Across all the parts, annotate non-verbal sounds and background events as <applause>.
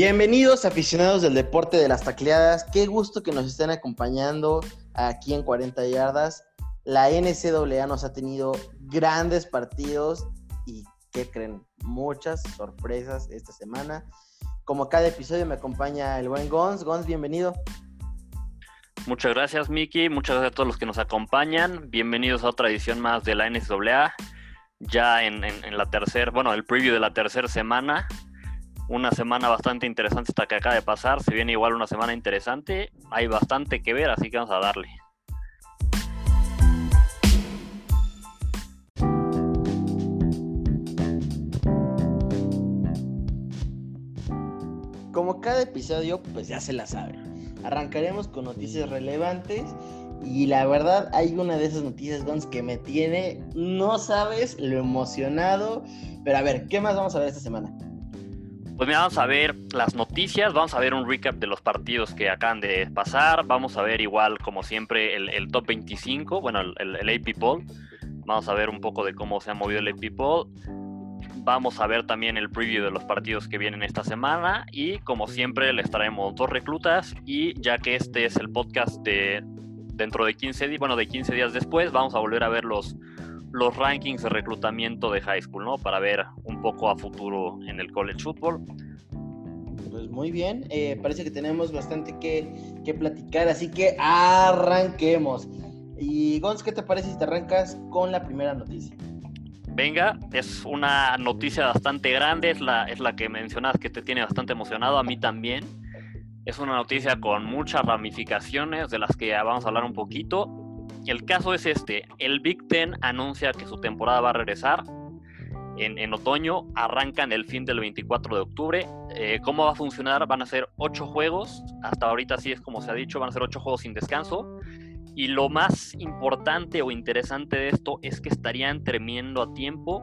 Bienvenidos aficionados del deporte de las tacleadas. Qué gusto que nos estén acompañando aquí en 40 yardas. La NCAA nos ha tenido grandes partidos y ¿qué creen? Muchas sorpresas esta semana. Como cada episodio me acompaña el buen Gons. Gons, bienvenido. Muchas gracias, Miki. Muchas gracias a todos los que nos acompañan. Bienvenidos a otra edición más de la NCAA. Ya en, la tercera, bueno, el preview de la tercera semana. Una semana bastante interesante esta que acaba de pasar. Se viene igual una semana interesante. Hay bastante que ver, así que vamos a darle. Como cada episodio, pues ya se la sabe. Arrancaremos con noticias relevantes y la verdad hay una de esas noticias, Gons, que me tiene, no sabes lo emocionado. Pero a ver, ¿qué más vamos a ver esta semana? Pues mira, vamos a ver las noticias, vamos a ver un recap de los partidos que acaban de pasar, vamos a ver igual como siempre el, top 25, bueno, el, el, AP Poll, vamos a ver un poco de cómo se ha movido el AP Poll, vamos a ver también el preview de los partidos que vienen esta semana y como siempre les traemos dos reclutas y ya que este es el podcast de dentro de 15 días, bueno, de 15 días después, vamos a volver a ver los los rankings de reclutamiento de high school, ¿no? Para ver un poco a futuro en el college football. Pues muy bien, eh, parece que tenemos bastante que, que, platicar, así que arranquemos. Y Gonz, ¿qué te parece si te arrancas con la primera noticia? Venga, es una noticia bastante grande, es la, es la que mencionas que te tiene bastante emocionado, a mí también. Es una noticia con muchas ramificaciones de las que vamos a hablar un poquito el caso es este, el Big Ten anuncia que su temporada va a regresar en, otoño, arrancan el fin del 24 de octubre. Eh, ¿Cómo va a funcionar? Van a ser ocho juegos, hasta ahorita sí es como se ha dicho, van a ser ocho juegos sin descanso. Y lo más importante o interesante de esto es que estarían terminando a tiempo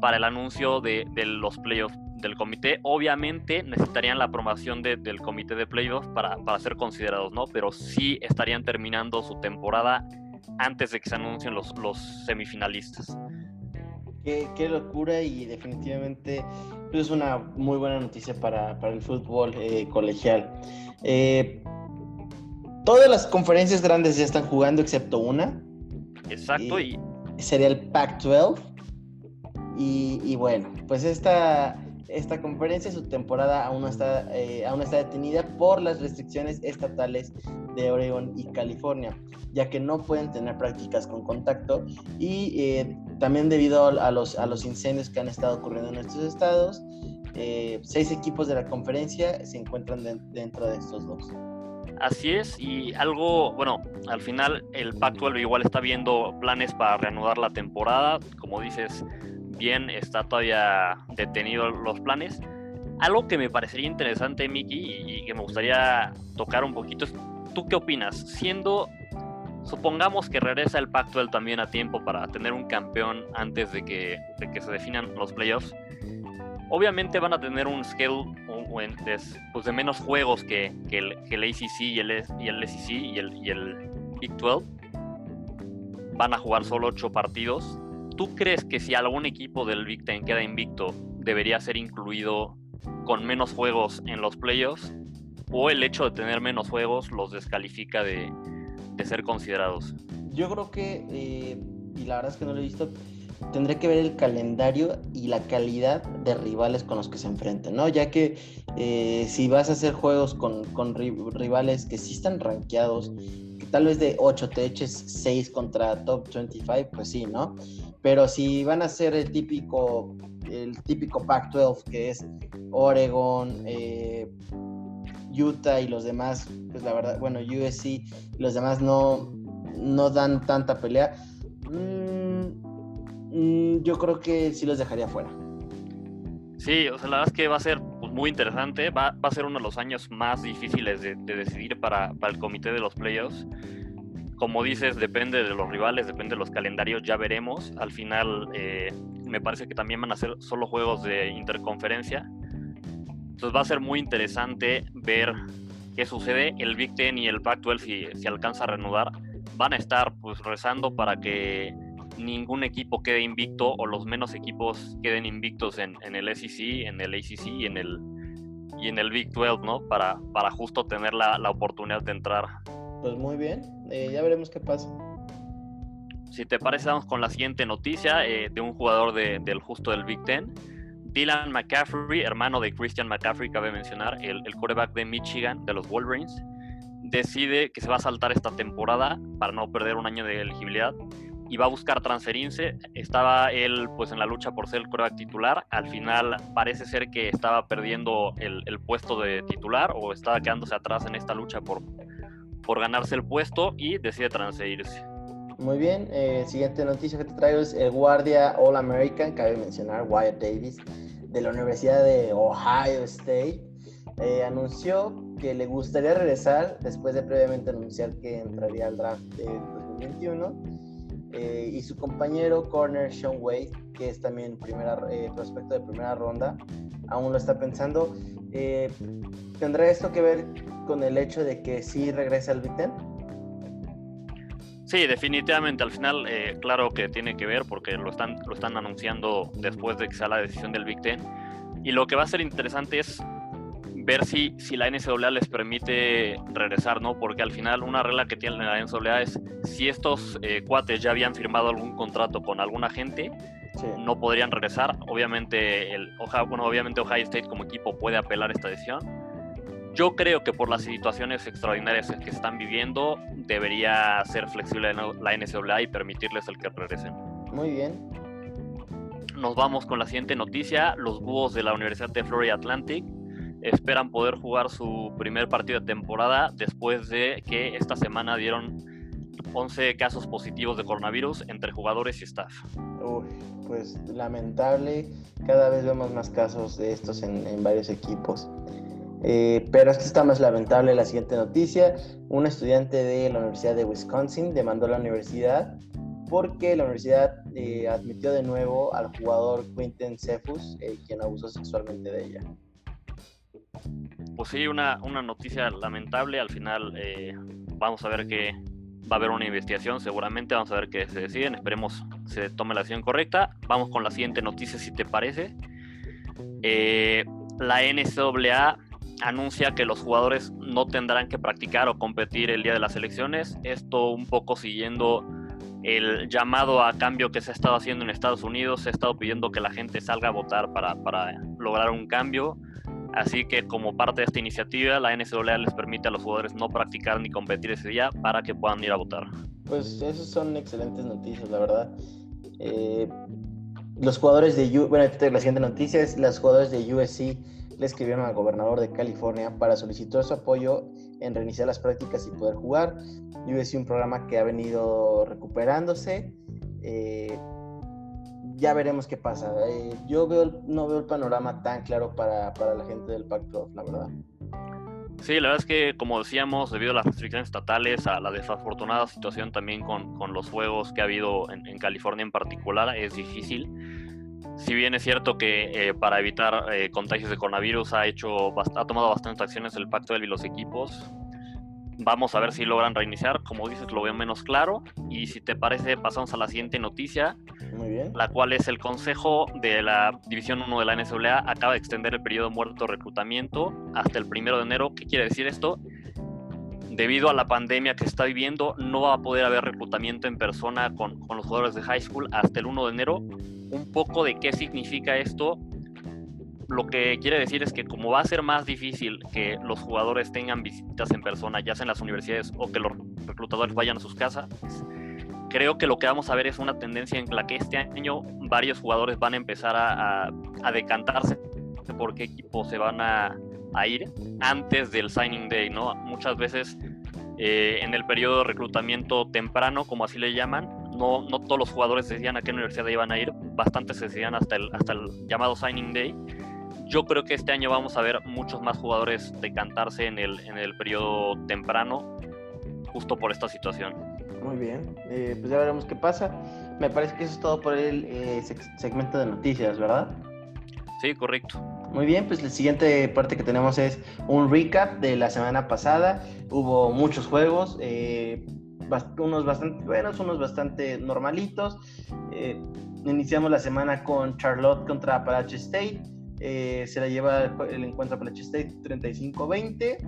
para el anuncio de, los playoffs del comité. Obviamente necesitarían la aprobación del comité de playoffs para, para, ser considerados, ¿no? Pero sí estarían terminando su temporada antes de que se anuncien los, los semifinalistas. Qué, locura y definitivamente pues, es una muy buena noticia para, el fútbol eh, colegial. Eh, todas las conferencias grandes ya están jugando excepto una. Exacto. Y, Sería el Pac-12. Y, y, bueno, pues esta esta conferencia, su temporada aún, está, eh, aún está detenida por las restricciones estatales de Oregon y California, ya que no pueden tener prácticas con contacto y eh, también debido a los, a los incendios que han estado ocurriendo en estos estados, eh, seis equipos de la conferencia se encuentran dentro de estos dos. Así es, y algo, bueno, al final el Pac-12 igual está viendo planes para reanudar la temporada, como dices, bien está todavía detenido los planes. Algo que me parecería interesante, Miki, y que me gustaría tocar un poquito es, ¿tú qué opinas? Siendo, supongamos que regresa el Pacto también a tiempo para tener un campeón antes de que, de que se definan los playoffs, obviamente van a tener un scale pues de menos juegos que, el, el, ACC y el, y SEC y el, y el Big 12. Van a jugar solo 8 partidos ¿tú crees que si algún equipo del Big Ten queda invicto, debería ser incluido con menos juegos en los playoffs? ¿O el hecho de tener menos juegos los descalifica de, ser considerados? Yo creo que, eh, y la verdad es que no lo he visto, tendré que ver el calendario y la calidad de rivales con los que se enfrentan, ¿no? Ya que eh, si vas a hacer juegos con, con, rivales que sí están rankeados, que tal vez de 8 te eches 6 contra top 25, pues sí, ¿no? Pero si van a ser el típico, el típico Pac-12 que es Oregon, eh, Utah y los demás, pues la verdad, bueno, USC y los demás no, no dan tanta pelea. Mm, mm, yo creo que sí los dejaría fuera. Sí, o sea, la verdad es que va a ser pues, muy interesante. Va, va, a ser uno de los años más difíciles de, decidir para, para, el comité de los playoffs como dices, depende de los rivales, depende de los calendarios, ya veremos. Al final, eh, me parece que también van a ser solo juegos de interconferencia. Entonces va a ser muy interesante ver qué sucede. El Big Ten y el Pac-12, si, si, alcanza a reanudar, van a estar pues rezando para que ningún equipo quede invicto o los menos equipos queden invictos en, en el SEC, en el ACC y en el, y en el Big 12, ¿no? Para, para justo tener la, la oportunidad de entrar. Pues muy bien, eh, ya veremos qué pasa. Si te parece, vamos con la siguiente noticia eh, de un jugador de, del justo del Big Ten. Dylan McCaffrey, hermano de Christian McCaffrey, cabe mencionar, el, el quarterback de Michigan, de los Wolverines, decide que se va a saltar esta temporada para no perder un año de elegibilidad y va a buscar transferirse. Estaba él pues en la lucha por ser el quarterback titular. Al final parece ser que estaba perdiendo el, el, puesto de titular o estaba quedándose atrás en esta lucha por, por ganarse el puesto y decide transferirse. Muy bien, eh, siguiente noticia que te traigo es el guardia All American, cabe mencionar, Wyatt Davis, de la Universidad de Ohio State, eh, anunció que le gustaría regresar después de previamente anunciar que entraría al draft de 2021. Eh, y su compañero corner Sean Wade, que es también primera, eh, prospecto de primera ronda, aún lo está pensando. Eh, ¿Tendrá esto que ver con el hecho de que sí regresa al Big Ten? Sí, definitivamente. Al final, eh, claro que tiene que ver porque lo están, lo están anunciando después de que sea la decisión del Big Ten. Y lo que va a ser interesante es ver si, si la NCAA les permite regresar, ¿no? Porque al final una regla que tiene la NCAA es si estos eh, cuates ya habían firmado algún contrato con alguna gente, sí. no podrían regresar. Obviamente, el, bueno, obviamente Ohio State como equipo puede apelar esta decisión. Yo creo que por las situaciones extraordinarias que están viviendo, debería ser flexible la NCAA y permitirles el que regresen. Muy bien. Nos vamos con la siguiente noticia. Los búhos de la Universidad de Florida Atlantic esperan poder jugar su primer partido de temporada después de que esta semana dieron 11 casos positivos de coronavirus entre jugadores y staff. Uy, pues lamentable, cada vez vemos más casos de estos en, varios equipos. Eh, pero esto está más lamentable la siguiente noticia. Un estudiante de la Universidad de Wisconsin demandó a la universidad porque la universidad eh, admitió de nuevo al jugador Quinten Cephus, eh, quien abusó sexualmente de ella. Pues sí, una, una noticia lamentable. Al final eh, vamos a ver que va a haber una investigación, seguramente vamos a ver qué se deciden. Esperemos se tome la decisión correcta. Vamos con la siguiente noticia, si te parece. Eh, la NCAA anuncia que los jugadores no tendrán que practicar o competir el día de las elecciones. Esto un poco siguiendo el llamado a cambio que se ha estado haciendo en Estados Unidos. Se ha estado pidiendo que la gente salga a votar para, para lograr un cambio. Así que como parte de esta iniciativa, la NCAA les permite a los jugadores no practicar ni competir ese día para que puedan ir a votar. Pues esas son excelentes noticias, la verdad. Eh, los jugadores de U bueno, la siguiente noticia es los jugadores de USC le escribieron al gobernador de California para solicitar su apoyo en reiniciar las prácticas y poder jugar. USC un programa que ha venido recuperándose. Eh, ya veremos qué pasa. Eh, yo veo, no veo el panorama tan claro para, para la gente del Pac-12, la verdad. Sí, la verdad es que, como decíamos, debido a las restricciones estatales, a la desafortunada situación también con, con los juegos que ha habido en, en, California en particular, es difícil. Si bien es cierto que eh, para evitar eh, contagios de coronavirus ha, hecho, ha tomado bastantes acciones el Pacto y los equipos, vamos a ver si logran reiniciar. Como dices, lo veo menos claro. Y si te parece, pasamos a la siguiente noticia, la cual es el Consejo de la División 1 de la NCAA acaba de extender el periodo muerto de reclutamiento hasta el primero de enero. ¿Qué quiere decir esto? Debido a la pandemia que está viviendo, no va a poder haber reclutamiento en persona con, con los jugadores de high school hasta el 1 de enero. Un poco de qué significa esto lo que quiere decir es que como va a ser más difícil que los jugadores tengan visitas en persona, ya sea en las universidades o que los reclutadores vayan a sus casas, creo que lo que vamos a ver es una tendencia en la que este año varios jugadores van a empezar a, a, a decantarse por qué equipo se van a, ir antes del signing day, ¿no? Muchas veces eh, en el periodo de reclutamiento temprano, como así le llaman, no, no todos los jugadores decían a qué universidad iban a ir, bastantes decían hasta el, hasta el llamado signing day yo creo que este año vamos a ver muchos más jugadores decantarse en el, en el periodo temprano, justo por esta situación. Muy bien, eh, pues ya veremos qué pasa. Me parece que eso es todo por el eh, segmento de noticias, ¿verdad? Sí, correcto. Muy bien, pues la siguiente parte que tenemos es un recap de la semana pasada. Hubo muchos juegos, eh, unos bastante buenos, unos bastante normalitos. Eh, iniciamos la semana con Charlotte contra Appalachian State eh, se la lleva el encuentro Appalachian State 35-20.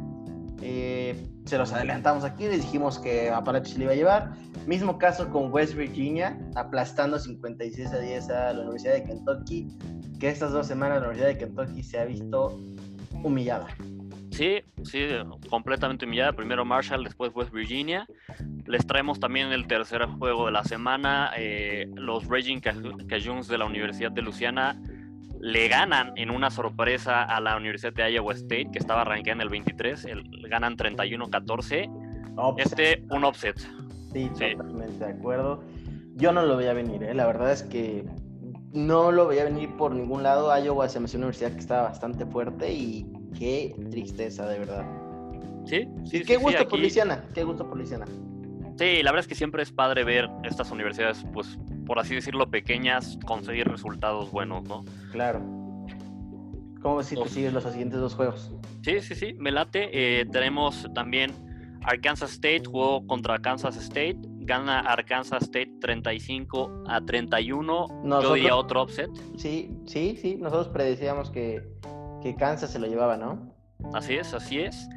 Eh, se los adelantamos aquí, les dijimos que Appalachian se le iba a llevar. Mismo caso con West Virginia, aplastando 56 a 10 a la Universidad de Kentucky, que estas dos semanas la Universidad de Kentucky se ha visto humillada. Sí, sí, completamente humillada. Primero Marshall, después West Virginia. Les traemos también el tercer juego de la semana. Eh, los Raging Cajuns de la Universidad de Luciana le ganan en una sorpresa a la Universidad de Iowa State, que estaba arranqueada en el 23. El, ganan 31-14. Este, un offset. Sí, totalmente de acuerdo. Yo no lo veía venir, ¿eh? la verdad es que no lo veía venir por ningún lado. Iowa se me hace una universidad que estaba bastante fuerte y qué tristeza, de verdad. Sí, sí. qué gusto por Luisiana, qué gusto por Luisiana. Sí, la verdad es que siempre es padre ver estas universidades, pues, por así decirlo, pequeñas, conseguir resultados buenos, ¿no? Claro. ¿Cómo ves si te sigues los siguientes dos juegos? Sí, sí, sí, me late. Eh, tenemos también Arkansas State jugó contra Kansas State, gana Arkansas State 35 a 31. Nosotros, Yo diría otro offset. Sí, sí, sí. Nosotros predecíamos que, que Kansas se lo llevaba, ¿no? Así es, así es.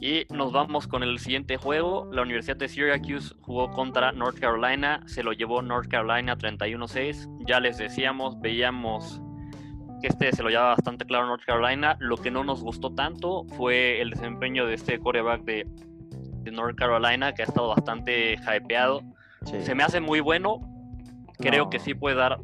Y nos vamos con el siguiente juego. La Universidad de Syracuse jugó contra North Carolina. Se lo llevó North Carolina 31-6. Ya les decíamos, veíamos que este se lo llevaba bastante claro North Carolina. Lo que no nos gustó tanto fue el desempeño de este coreback de de North Carolina, que ha estado bastante hypeado. Se me hace muy bueno. Creo que sí puede dar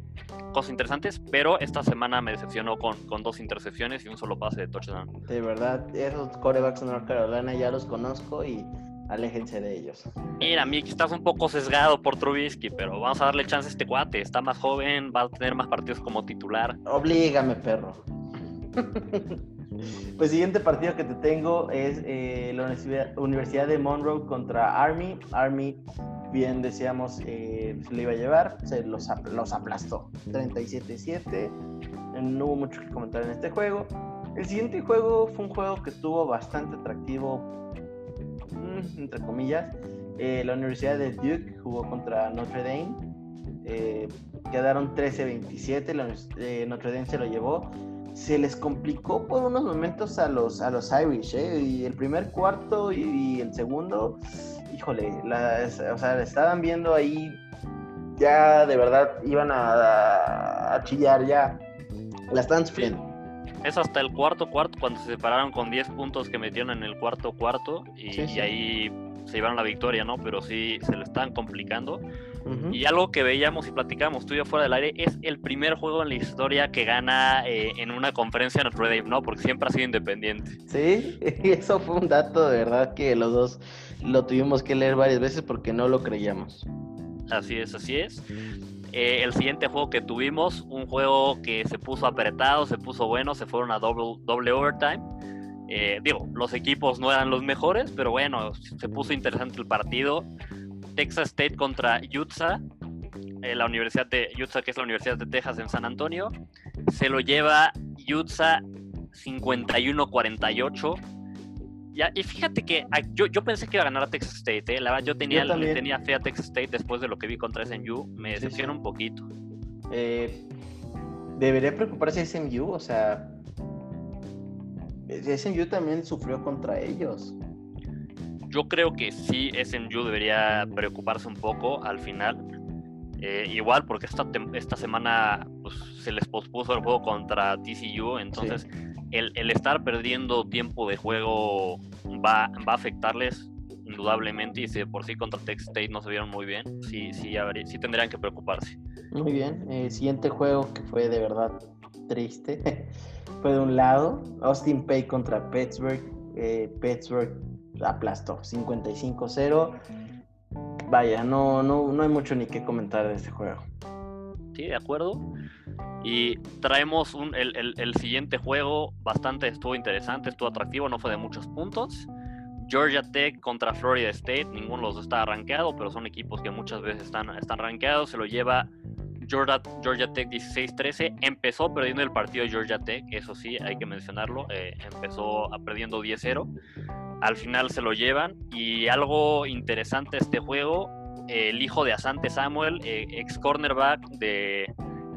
cosas interesantes, pero esta semana me decepcionó con, con, dos intercepciones y un solo pase de touchdown. De verdad, esos corebacks de North Carolina ya los conozco y aléjense de ellos. Mira, Mick, estás un poco sesgado por Trubisky, pero vamos a darle chance a este cuate. Está más joven, va a tener más partidos como titular. Oblígame, perro. Pues siguiente partido que te tengo es eh, la Universidad de Monroe contra Army. Army, bien decíamos, eh, se le iba a llevar, se los, los aplastó. 37-7. No hubo mucho que comentar en este juego. El siguiente juego fue un juego que estuvo bastante atractivo, mm, entre comillas. Eh, la Universidad de Duke jugó contra Notre Dame. quedaron 13-27. Notre Dame se lo llevó se les complicó por unos momentos a los, a los Irish, ¿eh? Y el primer cuarto y, el segundo, híjole, o sea, estaban viendo ahí, ya de verdad iban a, chillar, ya la estaban sufriendo. Es hasta el cuarto cuarto cuando se separaron con 10 puntos que metieron en el cuarto cuarto y, y ahí se llevaron la victoria, ¿no? Pero sí se le están complicando. Y algo que veíamos y platicamos tú y yo fuera del aire es el primer juego en la historia que gana eh, en una conferencia en Notre Dame, ¿no? Porque siempre ha sido independiente. Sí, <laughs> eso fue un dato de verdad que los dos lo tuvimos que leer varias veces porque no lo creíamos. Así es, así es. Eh, el siguiente juego que tuvimos, un juego que se puso apretado, se puso bueno, se fueron a doble, doble overtime. Eh, digo, los equipos no eran los mejores, pero bueno, se puso interesante el partido. Texas State contra Utah, eh, la Universidad de Utah, que es la Universidad de Texas en San Antonio. Se lo lleva Utah 51-48. Ya, y fíjate que yo, yo, pensé que iba a ganar a Texas State, ¿eh? la verdad yo tenía, tenía fe a Texas State después de lo que vi contra SMU, me decepciona un poquito. Eh, ¿Debería preocuparse SMU? O sea, SMU también sufrió contra ellos. Yo creo que sí, SMU debería preocuparse un poco al final. Eh, igual porque esta, esta semana pues, se les pospuso el juego contra TCU, entonces el, el, estar perdiendo tiempo de juego va, va a afectarles indudablemente y si por sí contra Texas State no se vieron muy bien, sí, sí, sí tendrían que preocuparse. Muy bien, el eh, siguiente juego que fue de verdad triste <laughs> fue de un lado, Austin Pay contra Pittsburgh. Eh, Pittsburgh aplastó 55-0. Vaya, no, no, no hay mucho ni que comentar de este juego. Sí, de acuerdo. Y traemos un, el, el, siguiente juego, bastante estuvo interesante, estuvo atractivo, no fue de muchos puntos. Georgia Tech contra Florida State, ninguno de los dos está rankeado, pero son equipos que muchas veces están, están rankeados. Se lo lleva Georgia, Georgia Tech 16-13. Empezó perdiendo el partido de Georgia Tech, eso sí, hay que mencionarlo. Eh, empezó perdiendo 10-0 al final se lo llevan. Y algo interesante este juego, el hijo de Asante Samuel, eh, ex cornerback de,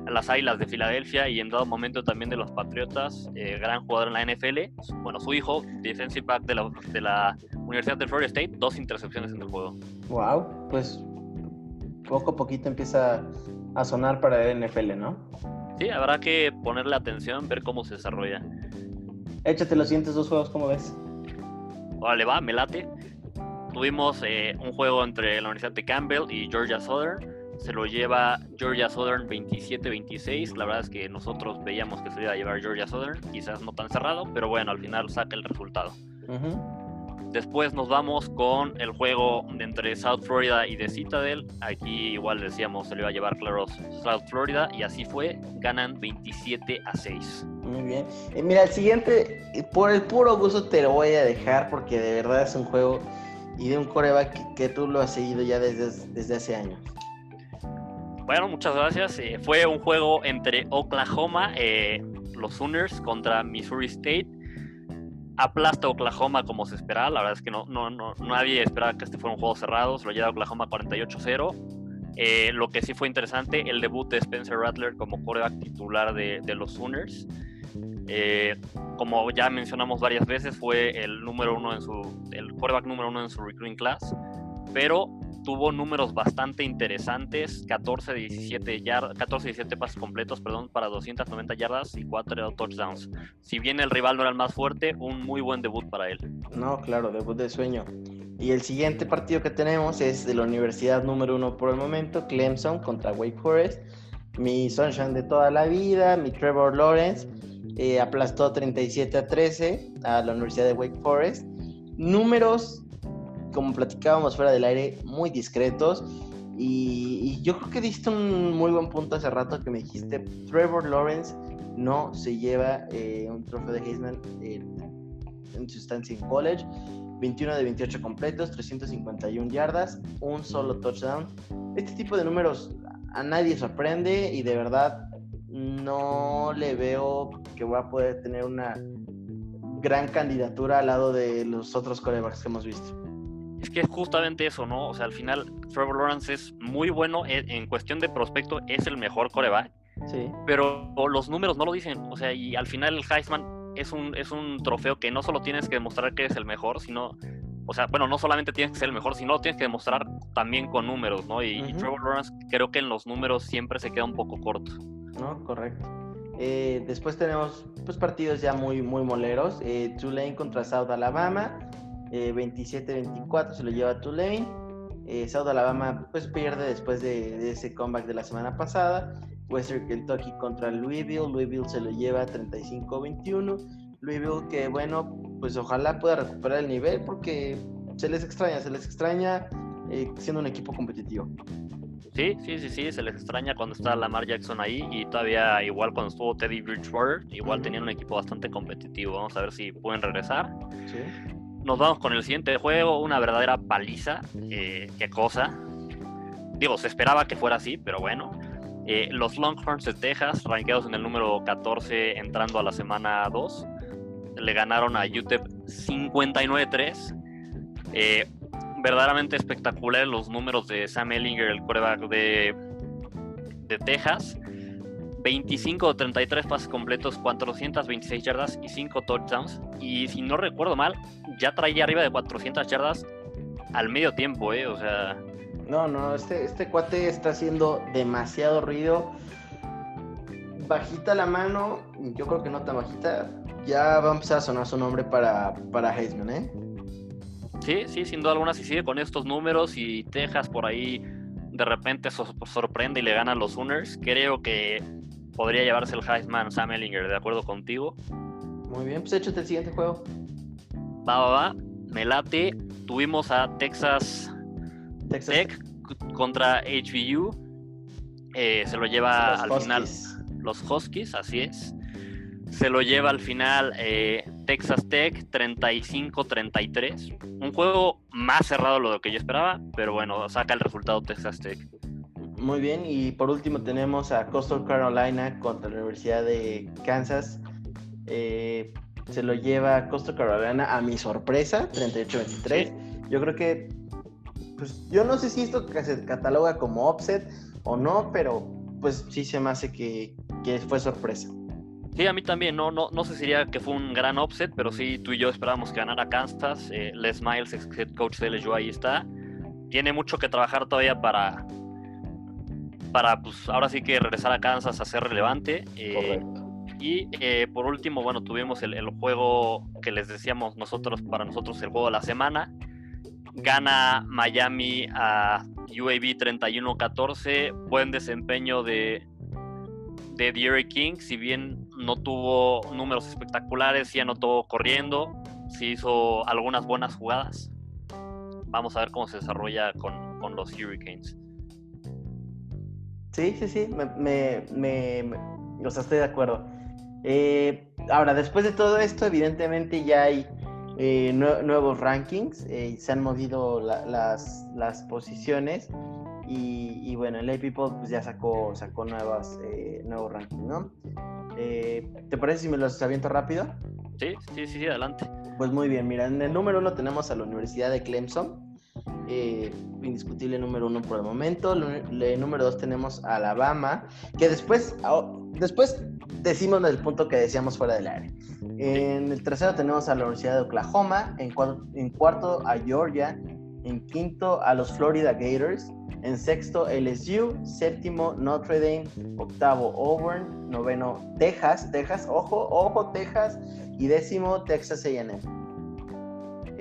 las Águilas de Filadelfia y en dado momento también de los Patriotas, eh, gran jugador en la NFL. Bueno, su hijo, defensive back de la, de la Universidad de Florida State, dos intercepciones en el juego. Wow, pues poco a poquito empieza a sonar para el NFL, ¿no? Sí, habrá que ponerle atención, ver cómo se desarrolla. Échate los siguientes dos juegos, ¿cómo ves? Vale, va, me late. Tuvimos eh, un juego entre la Universidad de Campbell y Georgia Southern. Se lo lleva Georgia Southern 27-26. La verdad es que nosotros veíamos que se iba a llevar Georgia Southern. Quizás no tan cerrado, pero bueno, al final saca el resultado. Después nos vamos con el juego entre South Florida y de Citadel. Aquí igual decíamos se le iba a llevar claros South Florida y así fue. Ganan 27 a 6. Muy bien. Eh, mira, el siguiente, por el puro gusto te lo voy a dejar porque de verdad es un juego y de un coreback que, tú lo has seguido ya desde, desde hace años. Bueno, muchas gracias. Eh, fue un juego entre Oklahoma, eh, los Sooners contra Missouri State aplasta Oklahoma como se esperaba. La verdad es que no, no, no, nadie esperaba que este fuera un juego cerrado. Se lo lleva Oklahoma 48-0. Eh, lo que sí fue interesante, el debut de Spencer Rattler como coreback titular de, de los Sooners. Eh, como ya mencionamos varias veces, fue el número uno en su, el quarterback número uno en su recruiting class, pero tuvo números bastante interesantes, 14 17 yardas, 14 17 pases completos, perdón, para 290 yardas y 4 touchdowns. Si bien el rival no era el más fuerte, un muy buen debut para él. No, claro, debut de sueño. Y el siguiente partido que tenemos es de la universidad número uno por el momento, Clemson contra Wake Forest. Mi Sunshine de toda la vida, mi Trevor Lawrence, eh, aplastó 37 a 13 a la Universidad de Wake Forest. Números como platicábamos fuera del aire, muy discretos. Y, yo creo que diste un muy buen punto hace rato que me dijiste, Trevor Lawrence no se lleva eh, un trofeo de Heisman en su estancia en college. 21 de 28 completos, 351 yardas, un solo touchdown. Este tipo de números a nadie sorprende y de verdad no le veo que voy a poder tener una gran candidatura al lado de los otros corebacks que hemos visto es que es justamente eso, ¿no? O sea, al final Trevor Lawrence es muy bueno e, en, cuestión de prospecto, es el mejor coreback. Sí. Pero los números no lo dicen. O sea, y al final el Heisman es un, es un trofeo que no solo tienes que demostrar que eres el mejor, sino. O sea, bueno, no solamente tienes que ser el mejor, sino tienes que demostrar también con números, ¿no? Y, Trevor Lawrence creo que en los números siempre se queda un poco corto. No, correcto. Eh, después tenemos pues, partidos ya muy, muy moleros. Eh, Tulane contra South Alabama. 27-24 eh, se lo lleva Tulane. Eh, South Alabama pues pierde después de, ese comeback de la semana pasada. Western Kentucky contra Louisville. Louisville se lo lleva 35-21. Louisville que bueno, pues ojalá pueda recuperar el nivel porque se les extraña, se les extraña eh, siendo un equipo competitivo. Sí, sí, sí, sí, se les extraña cuando está Lamar Jackson ahí y todavía igual cuando estuvo Teddy Bridgewater, igual tenían un equipo bastante competitivo. Vamos a ver si pueden regresar. Sí. Nos vamos con el siguiente juego, una verdadera paliza. Eh, qué cosa. Digo, se esperaba que fuera así, pero bueno. Eh, los Longhorns de Texas, rankeados en el número 14, entrando a la semana 2, le ganaron a UTEP 59-3. Eh, verdaderamente espectaculares los números de Sam Ellinger, el quarterback de, de Texas. 25 o 33 pases completos, 426 yardas y 5 touchdowns. Y si no recuerdo mal, ya traía arriba de 400 yardas al medio tiempo, ¿eh? O sea... No, no, este, este cuate está haciendo demasiado ruido. Bajita la mano, yo creo que no tan bajita. Ya va a empezar a sonar su nombre para, para Heisman, ¿eh? Sí, sí, sin duda alguna, si sigue con estos números y Texas por ahí de repente sorprende y le ganan los Sooners, creo que podría llevarse el Heisman Sam Ellinger, ¿de acuerdo contigo? Muy bien, pues échate el siguiente juego. Va, va, va. Me late. Tuvimos a Texas, Tech contra HBU. Eh, se lo lleva al final los Huskies, así es. Se lo lleva al final eh, Texas Tech 35-33. Un juego más cerrado de lo que yo esperaba, pero bueno, saca el resultado Texas Tech. Muy bien, y por último tenemos a Coastal Carolina contra la Universidad de Kansas. Eh, se lo lleva Coastal Carolina a mi sorpresa, 38-23. Yo creo que, pues yo no sé si esto se cataloga como offset o no, pero pues sí se me hace que, que fue sorpresa. Sí, a mí también, no, no, no sé si diría que fue un gran offset, pero sí, tú y yo esperábamos que ganara Kansas. Eh, Les Miles, ex head coach de LSU, ahí está. Tiene mucho que trabajar todavía para, para pues ahora sí que regresar a Kansas a ser relevante. Eh, y eh, por último, bueno, tuvimos el, el, juego que les decíamos nosotros, para nosotros el juego de la semana. Gana Miami a UAB 31-14. Buen desempeño de, de King, si bien no tuvo números espectaculares, sí anotó corriendo, sí hizo algunas buenas jugadas. Vamos a ver cómo se desarrolla con, con los Hurricanes. Sí, sí, sí, me, me, me, o sea, estoy de acuerdo. Eh, ahora, después de todo esto, evidentemente ya hay eh, nuevos rankings, eh, se han movido la, las, las, posiciones y, y, bueno, el A-People pues ya sacó, sacó nuevas, eh, nuevos rankings, ¿no? Eh, ¿Te parece si me los aviento rápido? Sí, sí, sí, adelante. Pues muy bien, mira, en el número uno tenemos a la Universidad de Clemson, eh, indiscutible número uno por el momento. El número dos tenemos Alabama, que después, después decimos el punto que decíamos fuera del área. En el tercero tenemos a la Universidad de Oklahoma, en cuarto, en cuarto a Georgia, en quinto a los Florida Gators, en sexto LSU, séptimo Notre Dame, octavo Auburn, noveno Texas, Texas, ojo, ojo Texas, y décimo Texas AM.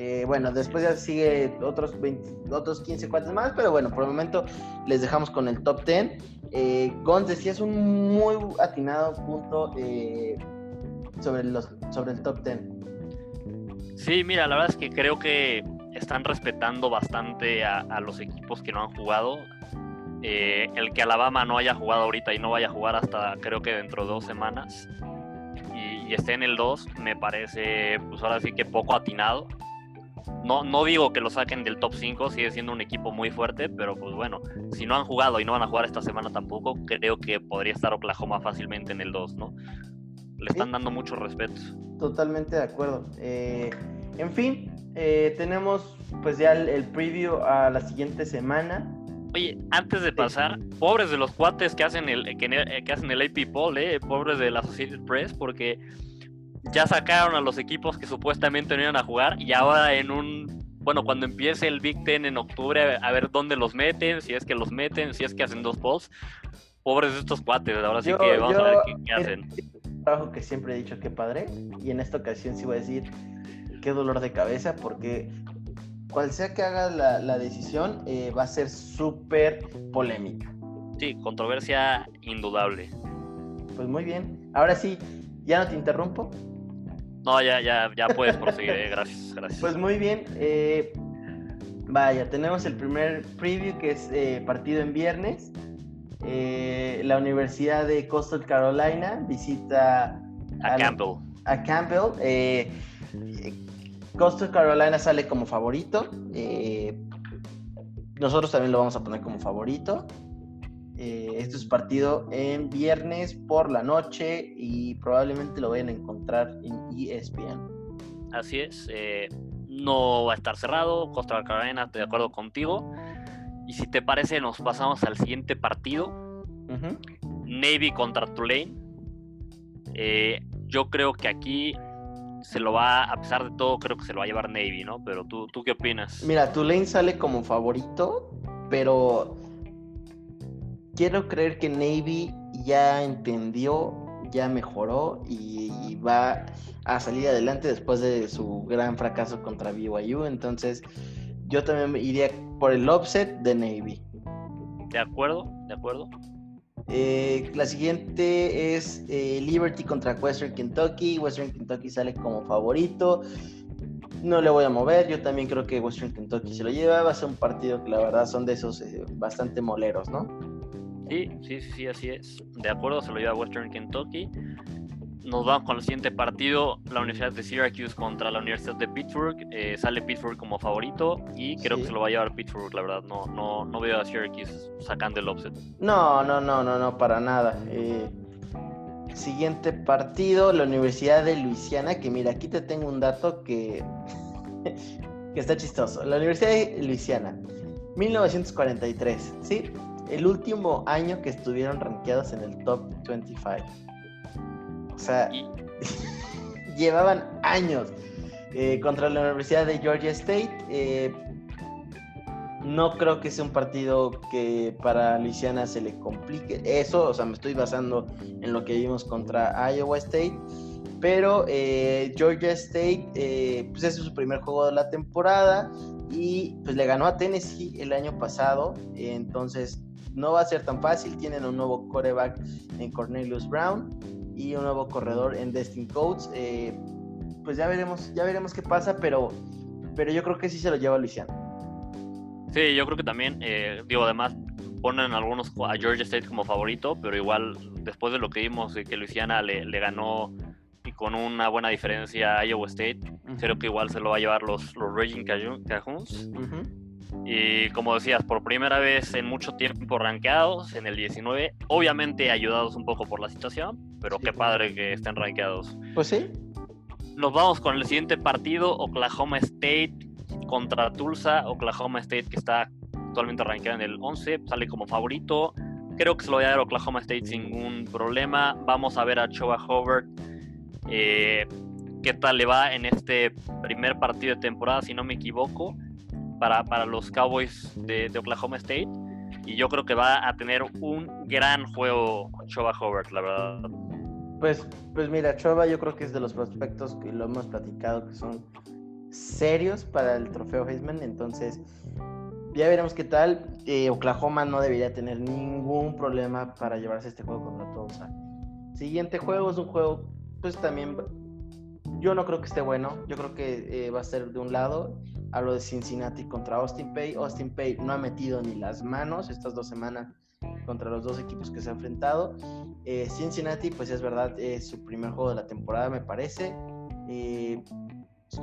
Eh, bueno, después ya sigue otros, 20, otros 15 cuates más, pero bueno, por el momento les dejamos con el top 10. Eh, Gonz decía es un muy atinado punto eh, sobre, los, sobre el top 10. Sí, mira, la verdad es que creo que están respetando bastante a, a los equipos que no han jugado. Eh, el que Alabama no haya jugado ahorita y no vaya a jugar hasta creo que dentro de dos semanas y, y esté en el 2 me parece pues ahora sí que poco atinado. No, no digo que lo saquen del top 5, sigue siendo un equipo muy fuerte, pero pues bueno, si no han jugado y no van a jugar esta semana tampoco, creo que podría estar Oklahoma fácilmente en el 2, ¿no? Le están dando mucho respeto. Totalmente de acuerdo. Eh, en fin, eh, tenemos pues ya el, el, preview a la siguiente semana. Oye, antes de pasar, pobres de los cuates que hacen el que, que hacen el AP Poll, eh, pobres de la Associated Press, porque ya sacaron a los equipos que supuestamente no iban a jugar y ahora en un bueno, cuando empiece el Big Ten en octubre, a ver dónde los meten, si es que los meten, si es que hacen dos polls. Pobres estos cuates, ahora sí yo, que vamos yo, a ver qué, qué hacen. Trabajo que siempre he dicho que padre, y en esta ocasión sí voy a decir qué dolor de cabeza, porque cual sea que haga la, la decisión, eh, va a ser súper polémica. Sí, controversia indudable. Pues muy bien. Ahora sí, ya no te interrumpo. No, ya, ya, ya puedes proseguir. eh, gracias, gracias. Pues muy bien. Eh, vaya, tenemos el primer preview que es eh, partido en viernes. Eh, la Universidad de Coastal Carolina visita a, a Campbell. A Campbell. Coastal Carolina sale como favorito. Eh, nosotros también lo vamos a poner como favorito. Eh, esto es partido en viernes por la noche y probablemente lo vayan a encontrar en ESPN. Así es. Eh, no va a estar cerrado. Coastal Carolina, estoy de acuerdo contigo. Y si te parece, nos pasamos al siguiente partido. Uh -huh. Navy contra Tulane. yo creo que aquí se lo va, a pesar de todo, creo que se lo va a llevar Navy, ¿no? Pero tú, ¿tú qué opinas? Mira, Tulane sale como favorito, pero quiero creer que Navy ya entendió, ya mejoró y, y va a salir adelante después de su gran fracaso contra BYU. Entonces, yo también iría por el offset de Navy. De acuerdo, de acuerdo. Eh, la siguiente es eh, Liberty contra Western Kentucky. Western Kentucky sale como favorito. No le voy a mover. Yo también creo que Western Kentucky se lo lleva. Va a ser un partido que la verdad son de esos eh, bastante moleros, ¿no? Sí, sí, sí, así es. De acuerdo, se lo lleva Western Kentucky. Nos vamos con el siguiente partido, la Universidad de Syracuse contra la Universidad de Pittsburgh. Eh, sale Pittsburgh como favorito y creo sí. que se lo va a llevar Pittsburgh, la verdad. No, no, no veo a Syracuse sacando el offset. No, no, no, no, no, para nada. Eh, siguiente partido, la Universidad de Luisiana, que mira, aquí te tengo un dato que, <laughs> que está chistoso. La Universidad de Luisiana, 1943, ¿sí? El último año que estuvieron rankeados en el top 25. O sea, <laughs> llevaban años eh, contra la Universidad de Georgia State. Eh, no creo que sea un partido que para Luisiana se le complique. Eso, o sea, me estoy basando en lo que vimos contra Iowa State. Pero eh, Georgia State, pues ese es su primer juego de la temporada y pues le ganó a Tennessee el año pasado. entonces no va a ser tan fácil. Tienen un nuevo coreback en Cornelius Brown y un nuevo corredor en Destin Coates. Eh, pues ya veremos, ya veremos qué pasa, pero, pero yo creo que sí se lo lleva Luisiana. Sí, yo creo que también, digo, además ponen algunos a Georgia State como favorito, pero igual después de lo que vimos de que Luisiana le, le ganó y con una buena diferencia a Iowa State. Creo que igual se lo va a llevar los, los Raging Cajuns. Y como decías, por primera vez en mucho tiempo rankeados en el 19, obviamente ayudados un poco por la situación, pero qué padre que estén rankeados. Pues sí. Nos vamos con el siguiente partido, Oklahoma State contra Tulsa. Oklahoma State que está actualmente rankeado en el 11, sale como favorito. Creo que se lo va a dar Oklahoma State sin ningún problema. Vamos a ver a Choba Hobart eh, qué tal le va en este primer partido de temporada, si no me equivoco, para, para los Cowboys de, Oklahoma State. Y yo creo que va a tener un gran juego Choba Hobart, la verdad. Pues, pues mira, Choba yo creo que es de los prospectos que lo hemos platicado que son serios para el trofeo Heisman, entonces ya veremos qué tal. Eh, Oklahoma no debería tener ningún problema para llevarse este juego contra Tulsa. Siguiente juego es un juego pues también yo no creo que esté bueno. Yo creo que eh, va a ser de un lado. Hablo de Cincinnati contra Austin Pay. Austin Pay no ha metido ni las manos estas dos semanas contra los dos equipos que se ha enfrentado. Eh, Cincinnati, pues es verdad, es su primer juego de la temporada, me parece. Eh,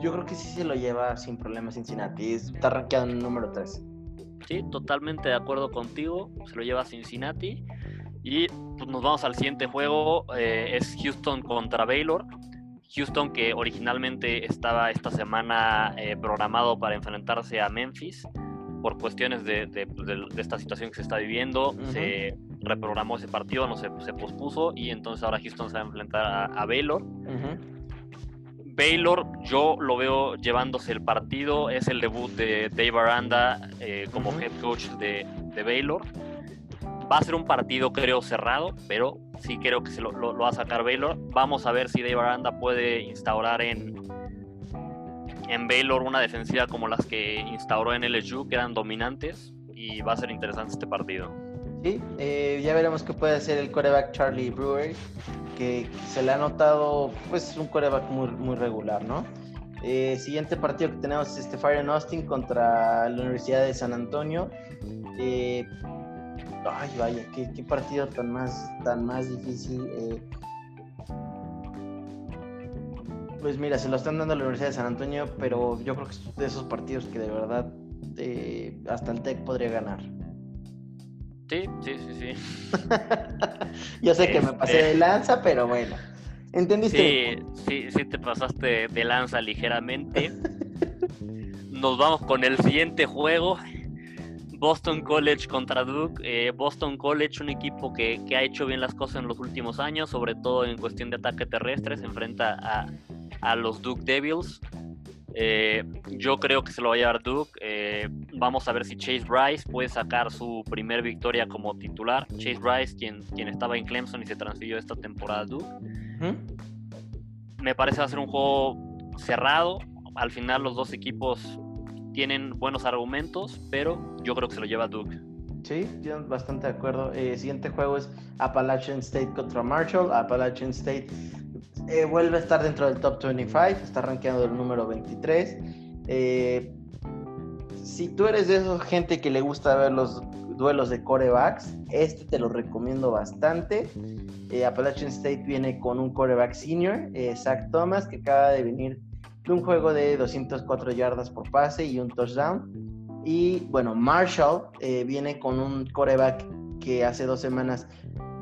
yo creo que sí se lo lleva sin problema Cincinnati. Está rankeado en el número 3. Sí, totalmente de acuerdo contigo. Se lo lleva Cincinnati. Y pues, nos vamos al siguiente juego, eh, es Houston contra Baylor. Houston que originalmente estaba esta semana eh, programado para enfrentarse a Memphis por cuestiones de, de, pues, esta situación que se está viviendo, se reprogramó ese partido, no se, se, pospuso y entonces ahora Houston se va a enfrentar a, Baylor. Baylor, yo lo veo llevándose el partido, es el debut de Dave Aranda eh, como head coach de, de Baylor. Va a ser un partido, creo, cerrado, pero sí creo que se lo, va a sacar Baylor. Vamos a ver si Dave Aranda puede instaurar en, en Baylor una defensiva como las que instauró en LSU, que eran dominantes, y va a ser interesante este partido. Sí, eh, ya veremos qué puede hacer el coreback Charlie Brewer, que se le ha notado pues un coreback muy, regular, ¿no? Eh, siguiente partido que tenemos es este Fire Austin contra la Universidad de San Antonio. Eh, Ay, vaya, qué, partido tan más, tan más difícil. Eh. Pues mira, se lo están dando a la Universidad de San Antonio, pero yo creo que es de esos partidos que de verdad eh, hasta el TEC podría ganar. Sí, sí, sí, sí. <laughs> yo sé que me pasé de este lanza, pero bueno. ¿Entendiste? Sí, sí, sí te pasaste de lanza ligeramente. <laughs> Nos vamos con el siguiente juego. Boston College contra Duke. Eh, Boston College, un equipo que, ha hecho bien las cosas en los últimos años, sobre todo en cuestión de ataque terrestre, se enfrenta a, los Duke Devils. Eh, yo creo que se lo va a llevar Duke. Eh, vamos a ver si Chase Bryce puede sacar su primer victoria como titular. Chase Bryce, quien, quien estaba en Clemson y se transfirió esta temporada a Duke. Me parece va a ser un juego cerrado. Al final los dos equipos tienen buenos argumentos, pero yo creo que se lo lleva Duke. Sí, yo bastante de acuerdo. Eh, siguiente juego es Appalachian State contra Marshall. Appalachian State eh, vuelve a estar dentro del top 25, está rankeando el número 23. Eh, si tú eres de esa gente que le gusta ver los duelos de corebacks, este te lo recomiendo bastante. Appalachian State viene con un coreback senior, Zach Thomas, que acaba de venir un juego de 204 yardas por pase y un touchdown. Y bueno, Marshall eh, viene con un coreback que hace dos semanas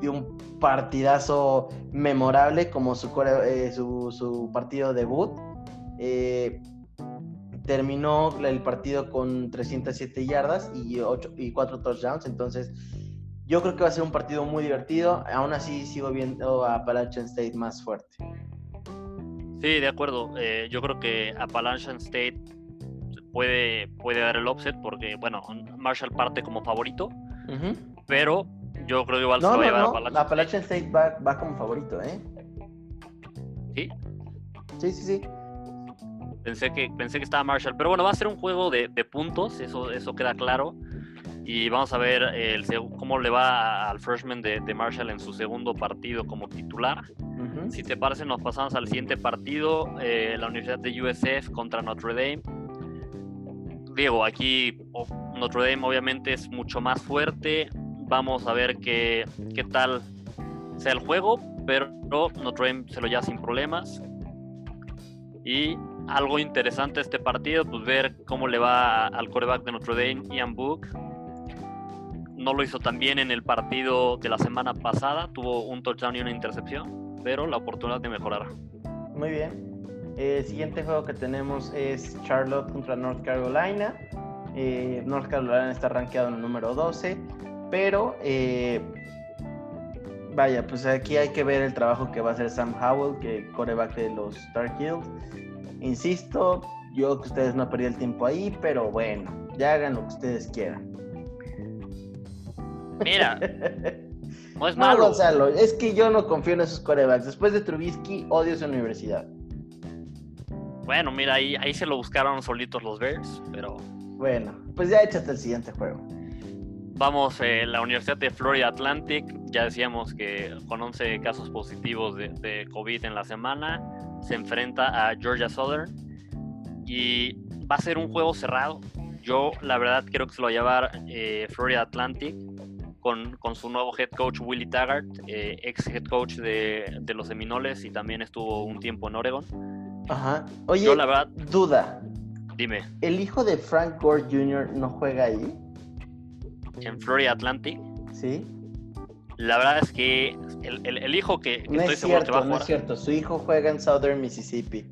dio un partidazo memorable como su, eh, su, partido debut. Eh, terminó el partido con 307 yardas y, 8, y 4 touchdowns. Entonces, Yo creo que va a ser un partido muy divertido. Aún así sigo viendo a Appalachian State más fuerte. Sí, de acuerdo. Eh, yo creo que Appalachian State puede, puede dar el offset porque, bueno, Marshall parte como favorito, pero yo creo que igual no, se va a llevar no. Appalachian, Appalachian State, va, va, como favorito, ¿eh? ¿Sí? Sí, sí, sí. Pensé que, pensé que estaba Marshall, pero bueno, va a ser un juego de, de puntos, eso, eso queda claro. Y vamos a ver el, cómo le va al freshman de, de, Marshall en su segundo partido como titular. Si te parece, nos pasamos al siguiente partido, eh, la Universidad de USF contra Notre Dame. Diego, aquí Notre Dame obviamente es mucho más fuerte. Vamos a ver qué, qué tal sea el juego, pero Notre Dame se lo lleva sin problemas. Y algo interesante este partido, pues ver cómo le va al coreback de Notre Dame, Ian Book. No lo hizo tan bien en el partido de la semana pasada, tuvo un touchdown y una intercepción, pero la oportunidad de mejorar. Muy bien. El siguiente juego que tenemos es Charlotte contra North Carolina. Eh, North Carolina está rankeado en el número 12, pero eh, vaya, pues aquí hay que ver el trabajo que va a hacer Sam Howell, que coreback de los Star Heels. Insisto, yo que ustedes no perdí el tiempo ahí, pero bueno, ya hagan lo que ustedes quieran. Mira, <laughs> no es malo. Gonzalo, es que yo no confío en esos corebacks. Después de Trubisky, odio esa universidad. Bueno, mira, ahí, ahí se lo buscaron solitos los Bears, pero... Bueno, pues ya échate el siguiente juego. Vamos, eh, la Universidad de Florida Atlantic, ya decíamos que con 11 casos positivos de, de, COVID en la semana, se enfrenta a Georgia Southern y va a ser un juego cerrado. Yo, la verdad, creo que se lo va a llevar eh, Florida Atlantic con, con, su nuevo head coach Willie Taggart, eh, ex head coach de, de, los Seminoles y también estuvo un tiempo en Oregon. Ajá. Oye, la verdad, duda. Dime. ¿El hijo de Frank Gore Jr. no juega ahí? En Florida Atlantic. Sí. La verdad es que el, el, el hijo que, que no estoy es seguro cierto, que va a jugar. No es cierto, su hijo juega en Southern Mississippi.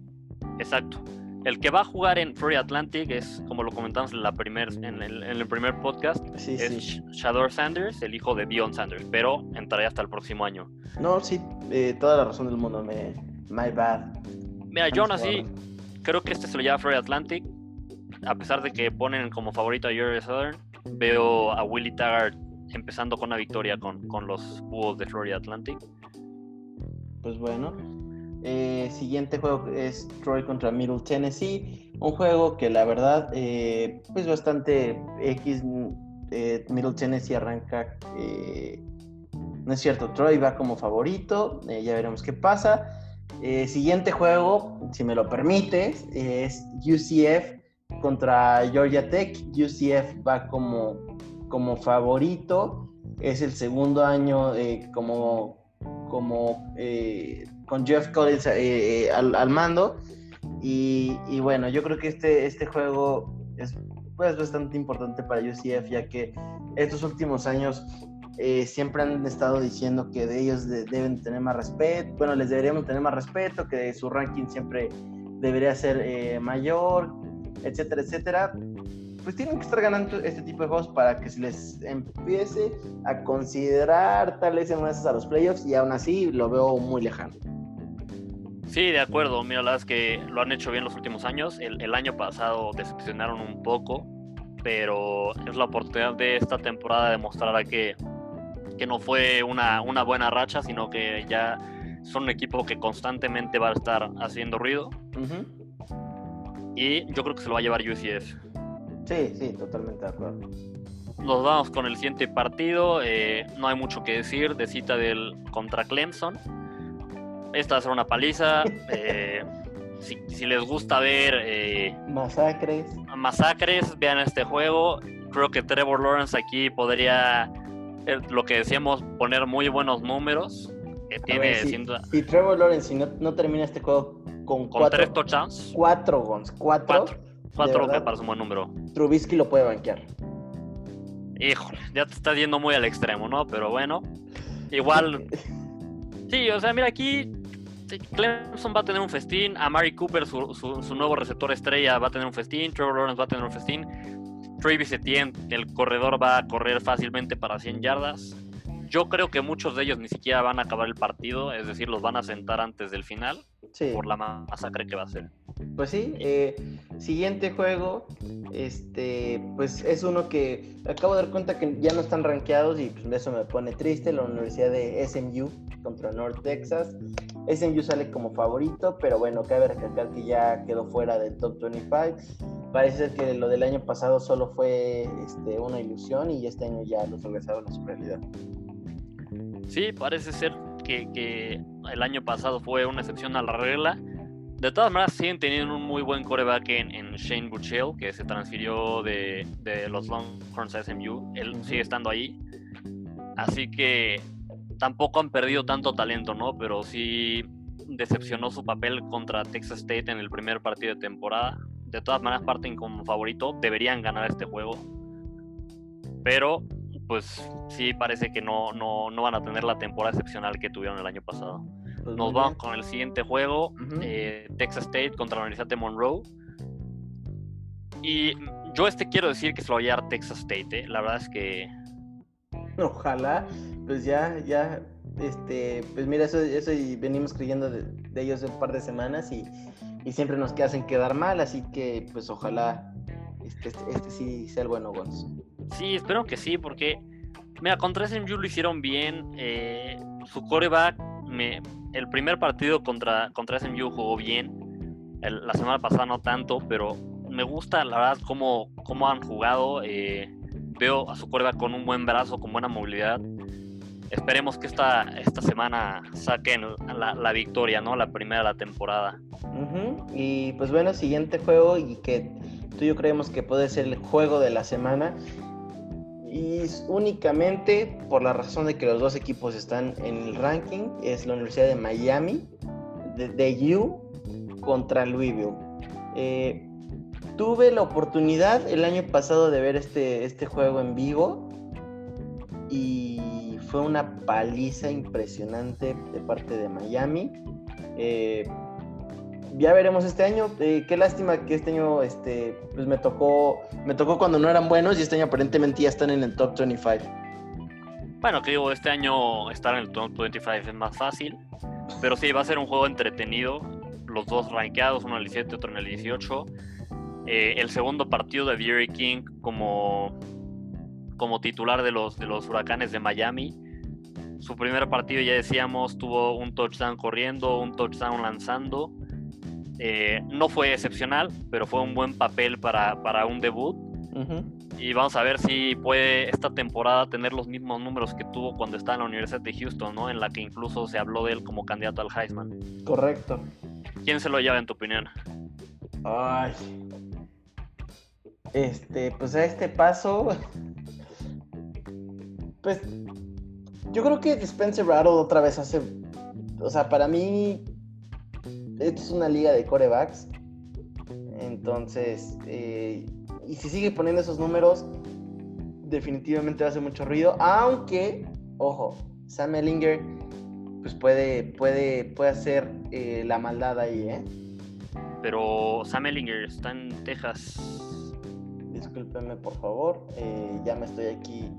Exacto. El que va a jugar en Florida Atlantic es, como lo comentamos en, la primer, en, el, en el primer podcast, sí, es sí. Shador Sanders, el hijo de Dion Sanders, pero entraría hasta el próximo año. No, sí, eh, toda la razón del mundo. Me, my bad. Mira, yo así creo que este se lo lleva Florida Atlantic. A pesar de que ponen como favorito a Georgia Southern, veo a Willie Taggart empezando con una victoria con, con los Búhos de Florida Atlantic. Pues bueno. Eh, siguiente juego es Troy contra Middle Tennessee. Un juego que la verdad, eh, pues bastante X. Eh, Middle Tennessee arranca. Eh, no es cierto, Troy va como favorito. Ya veremos qué pasa. Siguiente juego, si me lo permites, es UCF contra Georgia Tech. UCF va como, como favorito. Es el segundo año como, como con Jeff Collins eh, al, al, mando. Y, bueno, yo creo que este, este juego es pues, bastante importante para UCF, ya que estos últimos años eh, siempre han estado diciendo que de ellos de, deben tener más respeto, bueno, les deberíamos tener más respeto, que su ranking siempre debería ser eh, mayor, etcétera, etcétera. Pues tienen que estar ganando este tipo de juegos para que se les empiece a considerar tal vez en a los playoffs y aún así lo veo muy lejano. Sí, de acuerdo. Mira, la verdad es que lo han hecho bien los últimos años. El, el año pasado decepcionaron un poco, pero es la oportunidad de esta temporada de mostrar a que que no fue una, una, buena racha, sino que ya son un equipo que constantemente va a estar haciendo ruido. Uh -huh. Y yo creo que se lo va a llevar UCF. Sí, sí, totalmente de acuerdo. Nos vamos con el siguiente partido. Eh, no hay mucho que decir de cita del contra Clemson. Esta va a ser una paliza. eh, <laughs> si, si, les gusta ver eh, masacres. masacres, vean este juego. Creo que Trevor Lawrence aquí podría lo que decíamos, poner muy buenos números. Que tiene ver, si, Trevor Lawrence si no, no, termina este juego con, con cuatro, tres touchdowns, cuatro gons, cuatro, cuatro, cuatro me parece un buen número. Trubisky lo puede banquear. Híjole, ya te estás yendo muy al extremo, ¿no? Pero bueno, igual. <laughs> sí, o sea, mira aquí. Clemson va a tener un festín. A Mari Cooper, su, su, su nuevo receptor estrella, va a tener un festín. Trevor Lawrence va a tener un festín. Travis Etienne, el corredor va a correr fácilmente para 100 yardas. Yo creo que muchos de ellos ni siquiera van a acabar el partido, es decir, los van a sentar antes del final por la masacre que va a ser. Pues sí, eh, siguiente juego, este, pues es uno que acabo de dar cuenta que ya no están rankeados y pues eso me pone triste, la Universidad de SMU contra North Texas. SMU sale como favorito, pero bueno, cabe recalcar que ya quedó fuera del top 25. Parece ser que lo del año pasado solo fue este, una ilusión y este año ya los regresaron a su realidad. Sí, parece ser que, el año pasado fue una excepción a la regla. De todas maneras, siguen teniendo un muy buen coreback en, en Shane Buchel, que se transfirió de, los Longhorns a SMU. Él sigue estando ahí. Así que tampoco han perdido tanto talento, ¿no? Pero sí decepcionó su papel contra Texas State en el primer partido de temporada. De todas maneras, parten como favorito. Deberían ganar este juego. Pero pues sí parece que no, no, van a tener la temporada excepcional que tuvieron el año pasado. Pues Nos vamos con el siguiente juego, eh, Texas State contra la Universidad de Monroe. Y yo este quiero decir que se lo va a llevar Texas State, ¿eh? la verdad es que... Ojalá, pues ya, ya, este, pues mira, eso, eso y venimos creyendo de, ellos un par de semanas y, siempre nos hacen quedar mal, así que pues ojalá este, este, este sí sea el bueno, Gonz. Sí, espero que sí, porque, mira, contra SMU lo hicieron bien. Eh, su coreback, me, el primer partido contra, contra SMU jugó bien. la semana pasada no tanto, pero me gusta, la verdad, cómo, cómo han jugado. Eh, veo a su coreback con un buen brazo, con buena movilidad. Esperemos que esta, esta semana saquen la, victoria, ¿no? La primera de la temporada. Y pues bueno, siguiente juego y que tú y yo creemos que puede ser el juego de la semana y únicamente por la razón de que los dos equipos están en el ranking, es la Universidad de Miami, de, U contra Louisville. Eh, tuve la oportunidad el año pasado de ver este, este juego en vivo y fue una paliza impresionante de parte de Miami. Eh, ya veremos este año. Eh, qué lástima que este año este, pues me tocó, me tocó cuando no eran buenos y este año aparentemente ya están en el top 25. Bueno, que digo, este año estar en el top 25 es más fácil. Pero sí, va a ser un juego entretenido. Los dos rankeados, uno en el 17, otro en el 18. Eh, el segundo partido de Jerry King como, como titular de los, de los huracanes de Miami. Su primer partido, ya decíamos, tuvo un touchdown corriendo, un touchdown lanzando eh, no fue excepcional, pero fue un buen papel para, para un debut. Y vamos a ver si puede esta temporada tener los mismos números que tuvo cuando estaba en la Universidad de Houston, ¿no? En la que incluso se habló de él como candidato al Heisman. Correcto. ¿Quién se lo lleva en tu opinión? Ay. Este, pues a este paso. <laughs> Pues. Yo creo que Spencer Rattle otra vez hace. O sea, para mí esto es una liga de corebacks. Entonces, eh, y si sigue poniendo esos números, definitivamente va a hacer mucho ruido. Aunque, ojo, Sam Ellinger pues puede, puede, puede hacer eh, la maldad ahí, ¿eh? Pero Sam Ellinger está en Texas. Discúlpeme, por favor. Eh, ya me estoy aquí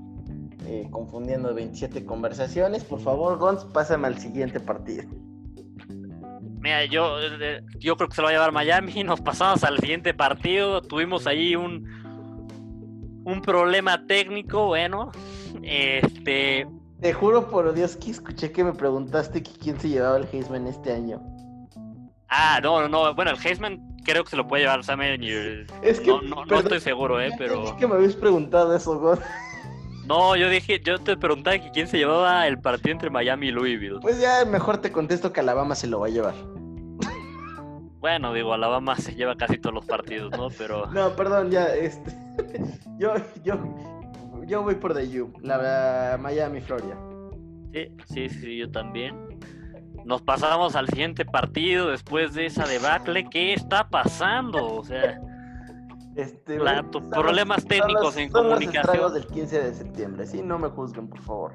confundiendo de 27 conversaciones. Por favor, Gons, pásame al siguiente partido. Mira, yo, eh, yo creo que se lo va a llevar Miami. <laughs> Nos pasamos al siguiente partido. Tuvimos ahí un, un problema técnico. Bueno, este. Te juro por Dios que escuché que me preguntaste quién se llevaba el Heisman este año. Ah, no, no, no. Bueno, el Heisman creo que se lo puede llevar Sam Es que, no, no, estoy seguro, eh, pero. Es que me habéis preguntado eso, God. <laughs> No, yo dije, yo te preguntaba quién se llevaba el partido entre Miami y Louisville. Pues ya mejor te contesto que Alabama se lo va a llevar. Bueno, digo, Alabama se lleva casi todos los partidos, ¿no? Pero. <laughs> No, perdón, ya, este. <laughs> yo, yo, yo voy por The U, la Miami, Florida. Sí, sí, sí, yo también. Nos pasamos al siguiente partido después de esa debacle. ¿Qué está pasando? O sea. Este, problemas técnicos en comunicación. Los del 15 de septiembre, sí, no me juzguen, por favor.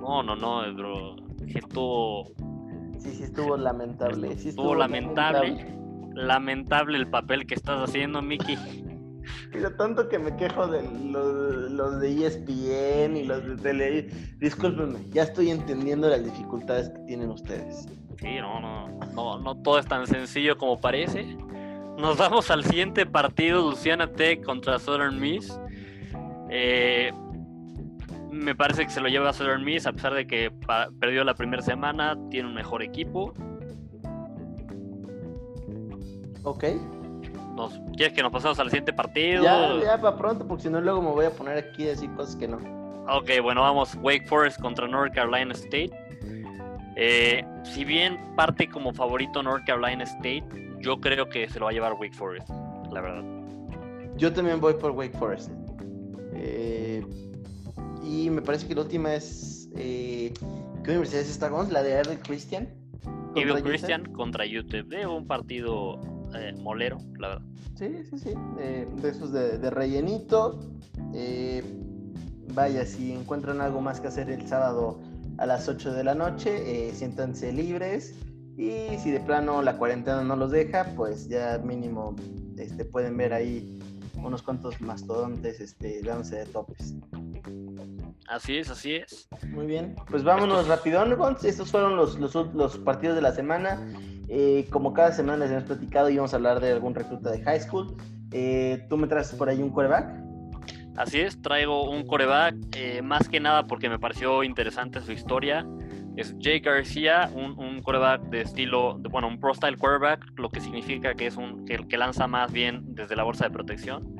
No, no, no, bro. Estuvo. Sí, sí, estuvo lamentable. estuvo, lamentable. lamentable. el papel que estás haciendo, Miki. Y lo tanto que me quejo de los, de ESPN y los de tele. Discúlpenme, ya estoy entendiendo las dificultades que tienen ustedes. Sí, no, no, no, no todo es tan sencillo como parece. Nos vamos al siguiente partido, Luciana Tech contra Southern Miss. Eh, me parece que se lo lleva a Southern Miss, a pesar de que perdió la primera semana, tiene un mejor equipo. Ok. ¿Quieres que nos pasemos al siguiente partido? Ya, ya, para pronto, porque si no, luego me voy a poner aquí a decir cosas que no. Ok, bueno, vamos. Wake Forest contra North Carolina State. Eh, si bien parte como favorito North Carolina State, yo creo que se lo va a llevar Wake Forest, la verdad. Yo también voy por Wake Forest. Eh, y me parece que la última es. Eh, ¿Qué universidad es esta, La de Evil Christian. Evil Christian contra UTEP. un partido eh, molero, la verdad. Sí, sí, sí. de esos de, rellenito. Eh, vaya, si encuentran algo más que hacer el sábado a las 8 de la noche, eh, siéntanse libres. Y si de plano la cuarentena no los deja, pues ya mínimo este, pueden ver ahí unos cuantos mastodontes este, dándose de topes. Así es, así es. Muy bien. Pues vámonos rápido, Estos fueron los, los, los partidos de la semana. Eh, como cada semana les hemos platicado, íbamos a hablar de algún recluta de high school. Eh, ¿Tú me traes por ahí un coreback? Así es, traigo un coreback, eh, más que nada porque me pareció interesante su historia. Es Jay García, un, un coreback de estilo, bueno, un pro style quarterback, lo que significa que es un que, que lanza más bien desde la bolsa de protección.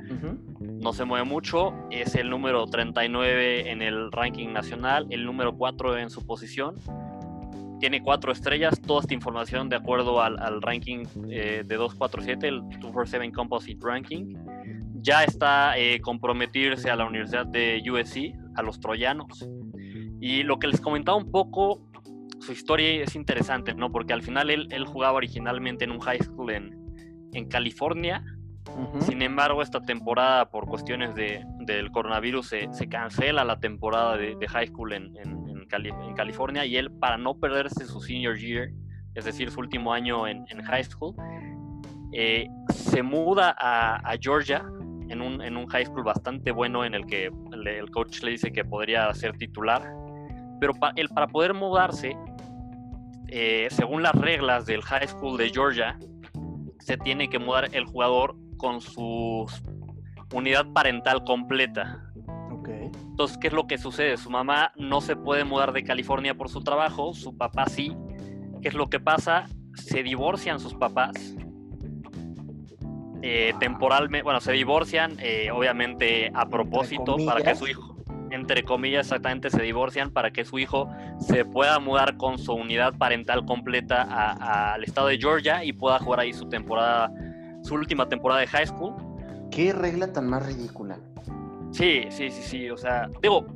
No se mueve mucho, es el número 39 en el ranking nacional, el número 4 en su posición tiene cuatro estrellas, toda esta información de acuerdo al, ranking eh, de 247, el 247 Composite Ranking. Ya está eh, a la Universidad de USC, a los troyanos. Y lo que les comentaba un poco, su historia es interesante, ¿no? Porque al final él, él jugaba originalmente en un high school en, en California. Sin embargo, esta temporada, por cuestiones de, del coronavirus, se, se, cancela la temporada de, de high school en, en en California y él para no perderse su senior year, es decir, su último año en, high school, eh, se muda a, Georgia en un, en un, high school bastante bueno en el que el, coach le dice que podría ser titular, pero para, él para poder mudarse, eh, según las reglas del high school de Georgia, se tiene que mudar el jugador con su unidad parental completa. Entonces, ¿qué es lo que sucede? Su mamá no se puede mudar de California por su trabajo, su papá sí. ¿Qué es lo que pasa? Se divorcian sus papás. Eh, temporalmente, bueno, se divorcian, eh, obviamente a propósito, para que su hijo, entre comillas, exactamente se divorcian para que su hijo se pueda mudar con su unidad parental completa al estado de Georgia y pueda jugar ahí su temporada, su última temporada de high school. ¿Qué regla tan más ridícula? Sí, sí, sí, sí. O sea, digo,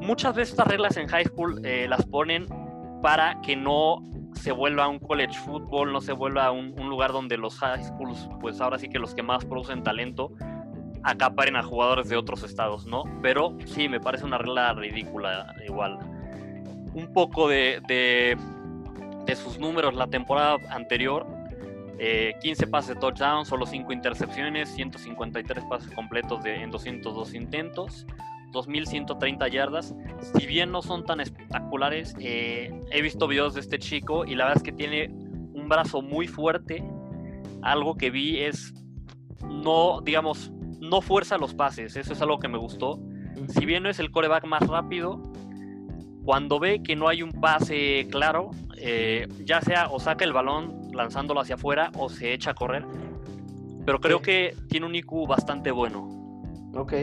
muchas veces estas reglas en high school eh, las ponen para que no se vuelva un college football, no se vuelva un, un, lugar donde los high schools, pues ahora sí que los que más producen talento, acaparen a jugadores de otros estados, ¿no? Pero sí, me parece una regla ridícula igual. Un poco de, de, de sus números la temporada anterior, 15 eh, pases de touchdown, solo 5 intercepciones, 153 pases completos de, en 202 intentos, 2.130 yardas. Si bien no son tan espectaculares, eh, he visto videos de este chico y la verdad es que tiene un brazo muy fuerte. Algo que vi es no, digamos, no fuerza los pases. Eso es algo que me gustó. Si bien no es el coreback más rápido, cuando ve que no hay un pase claro, eh, ya sea o saca el balón lanzándolo hacia afuera o se echa a correr. Pero creo que tiene un IQ bastante bueno. Ok.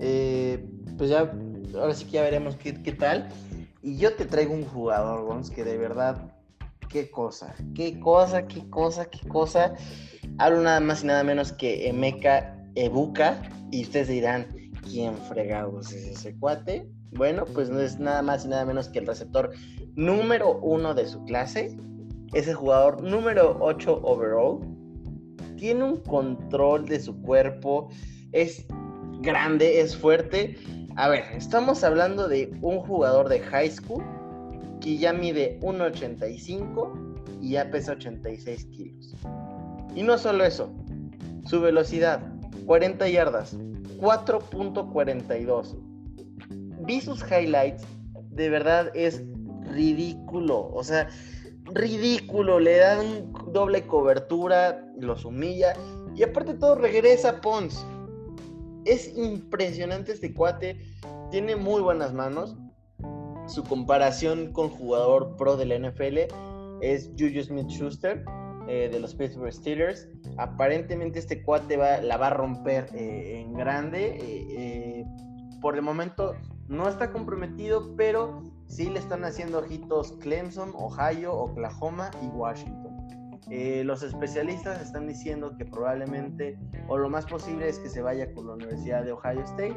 Eh, pues ya, ahora sí que ya veremos qué, tal. Y yo te traigo un jugador, Gons, que de verdad, qué cosa, qué cosa, qué cosa, qué cosa. Hablo nada más y nada menos que Emeka Ebuka. Y ustedes dirán, ¿quién fregados es ese cuate? Bueno, pues no es nada más y nada menos que el receptor número uno de su clase, es el jugador número 8 overall. Tiene un control de su cuerpo. Es grande, es fuerte. A ver, estamos hablando de un jugador de high school que ya mide 1,85 y ya pesa 86 kilos. Y no solo eso, su velocidad, 40 yardas, 4.42. Vi sus highlights, de verdad es ridículo, o sea, ridículo, le dan doble cobertura, los humilla y aparte todo regresa Pons. Es impresionante este cuate, tiene muy buenas manos. Su comparación con jugador pro de la NFL es Juju Smith Schuster eh, de los Pittsburgh Steelers. Aparentemente este cuate va, la va a romper eh, en grande. Eh, por el momento no está comprometido, pero sí le están haciendo ojitos Clemson, Ohio, Oklahoma y Washington. los especialistas están diciendo que probablemente o lo más posible es que se vaya con la Universidad de Ohio State.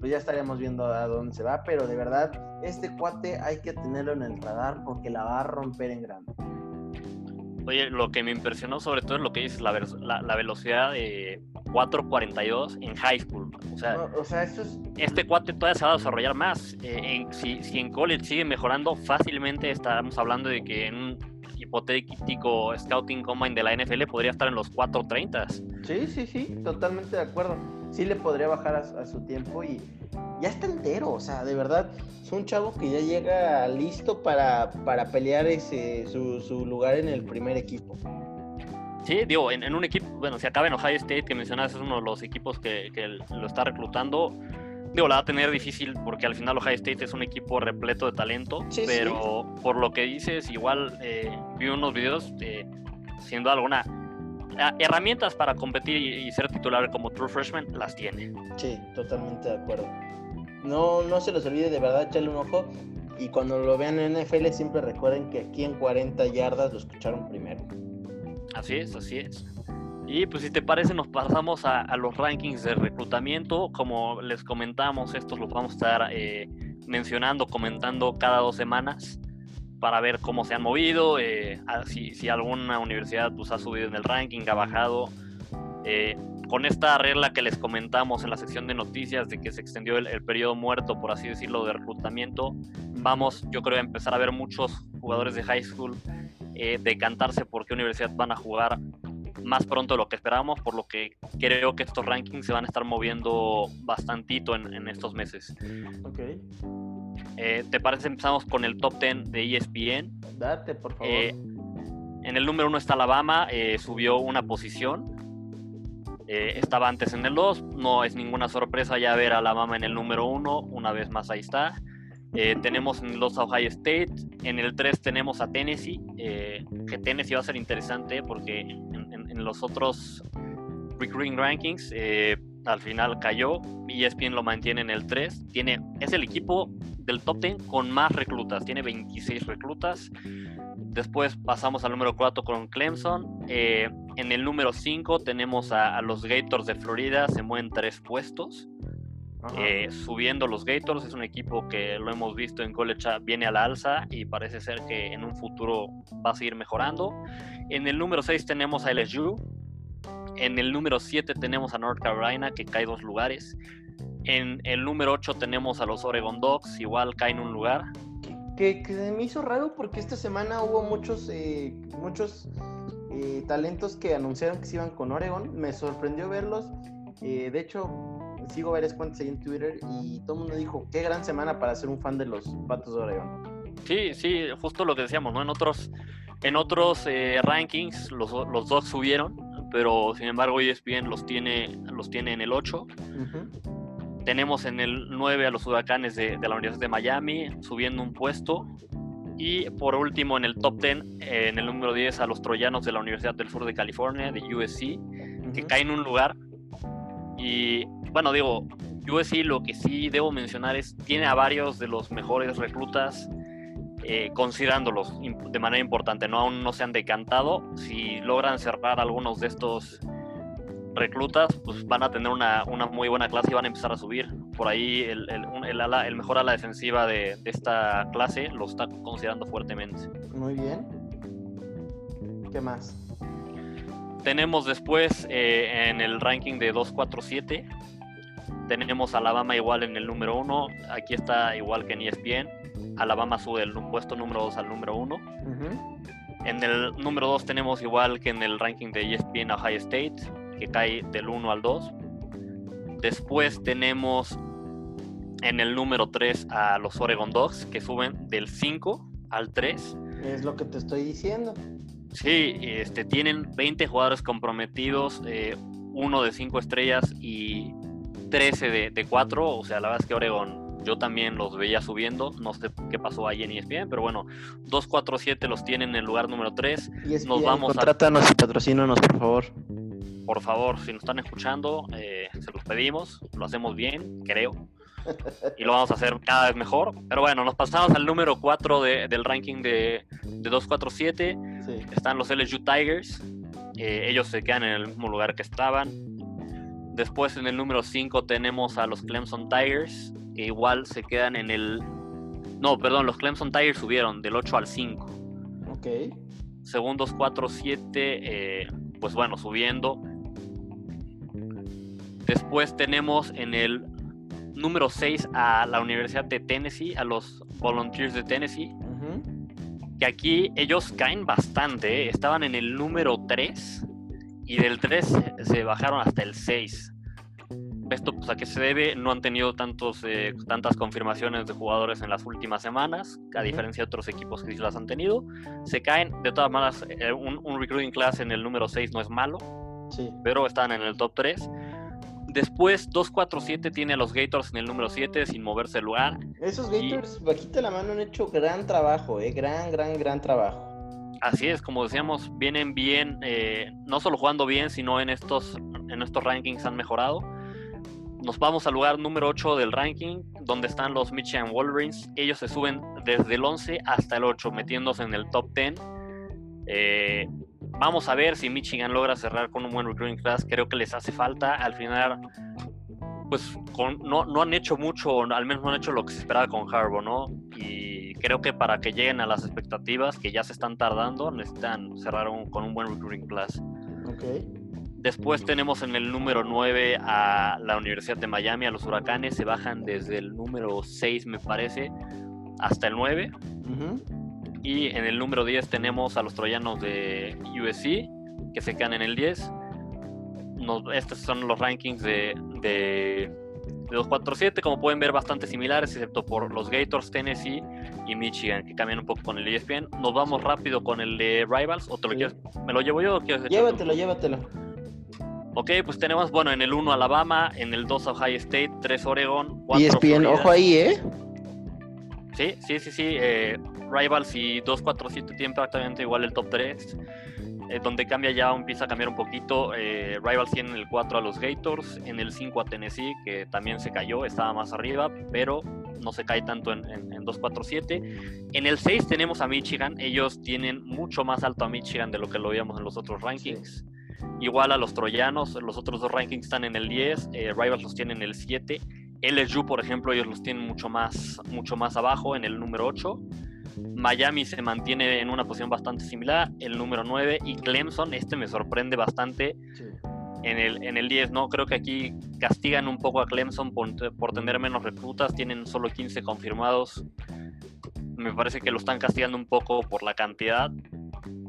pues ya estaríamos viendo a dónde se va, pero de verdad este cuate hay que tenerlo en el radar porque la va a romper en grande. Oye, lo que me impresionó sobre todo es lo que dices, la, la, velocidad de 4.42 en high school. O sea, este cuate todavía se va a desarrollar más. Eh, si, si, en college sigue mejorando, fácilmente estamos hablando de que en un hipotético scouting combine de la NFL podría estar en los 4.30. Sí, sí, sí, totalmente de acuerdo. Sí le podría bajar a su tiempo y ya está entero, o sea, de verdad, es un chavo que ya llega listo para, para pelear ese, su, lugar en el primer equipo. Sí, digo, en, un equipo, bueno, si acaba en Ohio State, que mencionas, es uno de los equipos que, lo está reclutando, digo, la va a tener difícil porque al final Ohio State es un equipo repleto de talento, pero por lo que dices, igual eh, vi unos videos, eh, siendo alguna herramientas para competir y, ser titular como True Freshman, las tiene. Sí, totalmente de acuerdo. No, no se los olvide de verdad, echarle un ojo. Y cuando lo vean en NFL, siempre recuerden que aquí en 40 yardas lo escucharon primero. Así es, así es. Y pues si te parece, nos pasamos a, los rankings de reclutamiento. Como les comentamos, estos los vamos a estar eh, mencionando, comentando cada dos semanas para ver cómo se han movido, eh, si, si, alguna universidad pues, ha subido en el ranking, ha bajado. Eh, con esta regla que les comentamos en la sección de noticias de que se extendió el, periodo muerto, por así decirlo, de reclutamiento, vamos, yo creo, a empezar a ver muchos jugadores de high school eh, decantarse por qué universidad van a jugar más pronto de lo que esperábamos, por lo que creo que estos rankings se van a estar moviendo bastantito en, estos meses. Ok. Eh, ¿Te parece? Empezamos con el top 10 de ESPN. Date, por favor. Eh, en el número 1 está Alabama, eh, subió una posición. Eh, estaba antes en el 2, no es ninguna sorpresa ya ver a Alabama en el número 1, una vez más ahí está. Eh, tenemos en el 2 a Ohio State, en el 3 tenemos a Tennessee, eh, que Tennessee va a ser interesante porque en, los otros recruiting rankings al final cayó y ESPN lo mantiene en el 3. Tiene, es el equipo del top 10 con más reclutas, tiene 26 reclutas. Después pasamos al número 4 con Clemson. En el número 5 tenemos a, los Gators de Florida, se mueven tres puestos. Eh, subiendo los Gators, es un equipo que lo hemos visto en college, viene a la alza y parece ser que en un futuro va a seguir mejorando. En el número 6 tenemos a LSU. En el número 7 tenemos a North Carolina, que cae dos lugares. En el número 8 tenemos a los Oregon Dogs, igual caen un lugar que, que, me hizo raro porque esta semana hubo muchos, eh, muchos eh, talentos que anunciaron que se iban con Oregon. Me sorprendió verlos. Eh, de hecho, sigo varias cuentas ahí en Twitter y todo el mundo dijo, qué gran semana para ser un fan de los Patos de Oregon. Sí, sí, justo lo que decíamos, ¿no? En otros, en otros rankings los, los dos subieron, pero sin embargo ESPN los tiene, los tiene en el 8. Tenemos en el 9 a los huracanes de, la Universidad de Miami, subiendo un puesto. Y por último, en el top 10, en el número 10, a los troyanos de la Universidad del Sur de California, de USC, que caen un lugar. Y bueno, digo, USC lo que sí debo mencionar es, tiene a varios de los mejores reclutas, eh, considerándolos de manera importante, ¿no? Aún no se han decantado. Si logran cerrar algunos de estos reclutas, pues van a tener una, muy buena clase y van a empezar a subir. Por ahí el, el, mejor ala defensiva de, esta clase lo está considerando fuertemente. Muy bien. ¿Qué más? Tenemos después eh, en el ranking de 247, tenemos Alabama igual en el número 1, aquí está igual que en ESPN, Alabama sube del puesto número 2 al número 1. En el número 2 tenemos igual que en el ranking de ESPN Ohio State, que cae del 1 al 2. Después tenemos en el número 3 a los Oregon Dogs, que suben del 5 al 3. Es lo que te estoy diciendo. Sí, este, tienen 20 jugadores comprometidos, eh, uno de 5 estrellas y 13 de, de 4. O sea, la verdad es que Oregon yo también los veía subiendo. No sé qué pasó ahí en ESPN, pero bueno, 247 los tienen en el lugar número 3. ESPN, nos vamos contrátanos y patrocínanos, por favor. Por favor, si nos están escuchando, eh, se los pedimos. Lo hacemos bien, creo. Y lo vamos a hacer cada vez mejor. Pero bueno, nos pasamos al número 4 del ranking de, de 247. Están los LSU Tigers. Eh, ellos se quedan en el mismo lugar que estaban. Después en el número 5 tenemos a los Clemson Tigers que igual se quedan en el... No, perdón, los Clemson Tigers subieron del 8 al 5. Ok. Segundos 4, 7, eh, pues bueno, subiendo. Después tenemos en el número 6 a la Universidad de Tennessee, a los Volunteers de Tennessee. Que aquí ellos caen bastante, ¿eh? estaban en el número 3 y del 3 se bajaron hasta el 6 esto pues, a qué se debe, no han tenido tantos, eh, tantas confirmaciones de jugadores en las últimas semanas, a diferencia de otros equipos que sí las han tenido. Se caen, de todas maneras, eh, un, recruiting class en el número 6 no es malo, sí. pero están en el top 3. Después, 2-4-7 tiene a los Gators en el número 7 sin moverse el lugar. Esos Gators, bajita la mano, han hecho gran trabajo, eh, gran, gran, gran trabajo. Así es, como decíamos, vienen bien, eh, no solo jugando bien, sino en estos, en estos rankings han mejorado nos vamos al lugar número 8 del ranking, donde están los Michigan Wolverines. Ellos se suben desde el 11 hasta el 8, metiéndose en el top 10. Eh, vamos a ver si Michigan logra cerrar con un buen recruiting class. Creo que les hace falta. Al final, pues no, no, han hecho mucho, al menos no han hecho lo que se esperaba con Harbaugh, ¿no? Y creo que para que lleguen a las expectativas que ya se están tardando, necesitan cerrar con un buen recruiting class. Okay. Después tenemos en el número 9 a la Universidad de Miami, a los Huracanes, se bajan desde el número 6 me parece hasta el 9. Y en el número 10 tenemos a los Troyanos de USC, que se quedan en el 10. estos son los rankings de, de, de 247, como pueden ver, bastante similares, excepto por los Gators, Tennessee y Michigan, que cambian un poco con el ESPN. Nos vamos rápido con el de Rivals, o te lo ¿me lo llevo yo o quieres Llévatelo, llévatelo. Ok, pues tenemos, bueno, en el 1 Alabama, en el 2 Ohio State, 3 Oregon, 4 ESPN, ojo ahí, ¿eh? Sí, sí, sí, sí. Eh, Rivals y 2-4-7 tienen prácticamente igual el top 3. Eh, donde cambia ya, empieza a cambiar un poquito. Eh, Rivals tiene en el 4 a los Gators, en el 5 a Tennessee, que también se cayó, estaba más arriba, pero no se cae tanto en, en, 2-4-7. En el 6 tenemos a Michigan, ellos tienen mucho más alto a Michigan de lo que lo veíamos en los otros rankings. Igual a los troyanos, los otros dos rankings están en el 10, eh, Rivals los tienen en el 7. LSU, por ejemplo, ellos los tienen mucho más, mucho más abajo, en el número 8. Miami se mantiene en una posición bastante similar, el número 9. Y Clemson, este me sorprende bastante. En el, en el 10, ¿no? Creo que aquí castigan un poco a Clemson por, por tener menos reclutas, tienen solo 15 confirmados. Me parece que lo están castigando un poco por la cantidad.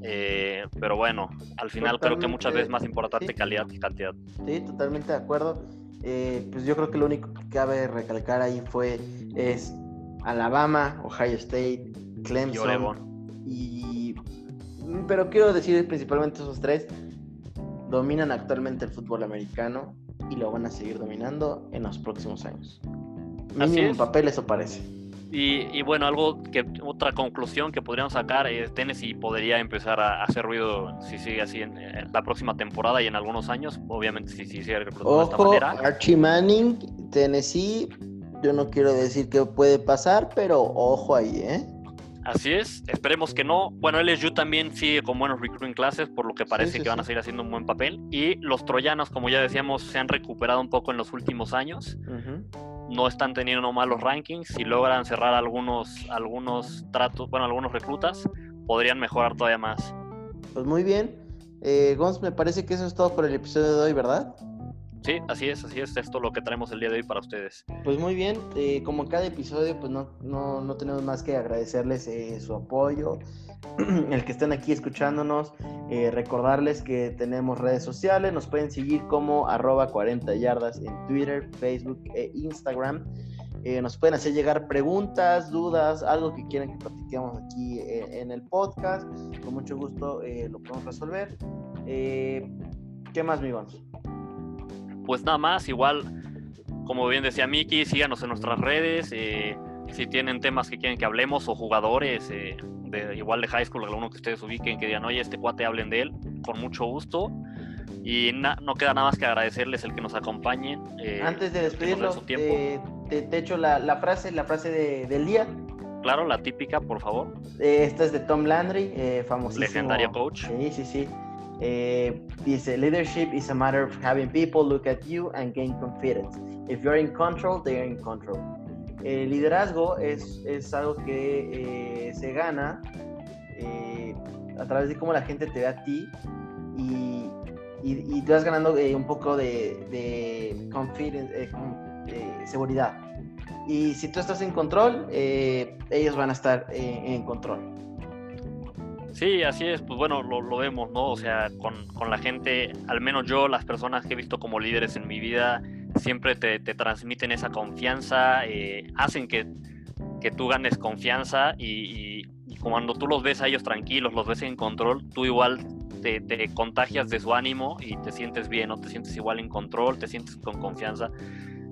Eh, pero bueno, al final creo que muchas veces más importante calidad que cantidad. Sí, totalmente de acuerdo. Eh, pues yo creo que lo único que cabe recalcar ahí fue es Alabama, Ohio State, Clemson y, pero quiero decir principalmente esos tres dominan actualmente el fútbol americano y lo van a seguir dominando en los próximos años. Mínimo en papel eso parece. Y, bueno, algo que otra conclusión que podríamos sacar es Tennessee podría empezar a hacer ruido si sigue así en, la próxima temporada y en algunos años, obviamente si, si sigue reclutando de esta manera. Archie Manning, Tennessee, yo no quiero decir que puede pasar, pero ojo ahí, ¿eh? Así es, esperemos que no. Bueno, LSU también sigue con buenos recruiting clases, por lo que parece que van a seguir haciendo un buen papel. Y los troyanos, como ya decíamos, se han recuperado un poco en los últimos años no están teniendo malos rankings. Si logran cerrar algunos, algunos tratos, bueno, algunos reclutas, podrían mejorar todavía más. Pues muy bien. Eh, Gons, me parece que eso es todo por el episodio de hoy, ¿verdad? Sí, así es, así es. Esto lo que traemos el día de hoy para ustedes. Pues muy bien, eh, como en cada episodio, pues no, no, no tenemos más que agradecerles eh, su apoyo, <clears throat> el que estén aquí escuchándonos, eh, recordarles que tenemos redes sociales, nos pueden seguir como arroba 40 yardas en Twitter, Facebook e Instagram. nos pueden hacer llegar preguntas, dudas, algo que quieran que platiquemos aquí en el podcast. Con mucho gusto lo podemos resolver. ¿Qué más, amigos? pues nada más, igual, como bien decía Miki, síganos en nuestras redes. Eh, si tienen temas que quieren que hablemos o jugadores eh, de igual de high school, alguno que ustedes ubiquen, que digan, oye, este cuate hablen de él, con mucho gusto. Y no queda nada más que agradecerles el que nos acompañen. Eh, Antes de despedirlo, te, te, echo la, la, frase, la frase de, del día. Claro, la típica, por favor. esta es de Tom Landry, famosísimo. Legendario coach. Sí, sí, sí. Eh, dice, leadership is a matter of having people look at you and gain confidence. If you're in control, they are in control. El liderazgo es, es algo que eh, se gana eh, a través de cómo la gente te ve a ti y, y, te vas ganando un poco de, de confidence, seguridad. Y si tú estás en control, ellos van a estar en control. Sí, así es, pues bueno, lo, vemos, ¿no? O sea, con, la gente, al menos yo, las personas que he visto como líderes en mi vida, siempre te, transmiten esa confianza, eh, hacen que, tú ganes confianza y, cuando tú los ves a ellos tranquilos, los ves en control, tú igual te, contagias de su ánimo y te sientes bien, ¿no? Te sientes igual en control, te sientes con confianza.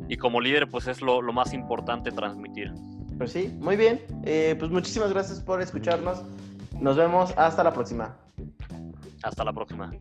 Y como líder, pues es lo, más importante transmitir. Pues sí, muy bien. Eh, pues muchísimas gracias por escucharnos. Nos vemos hasta la próxima. Hasta la próxima.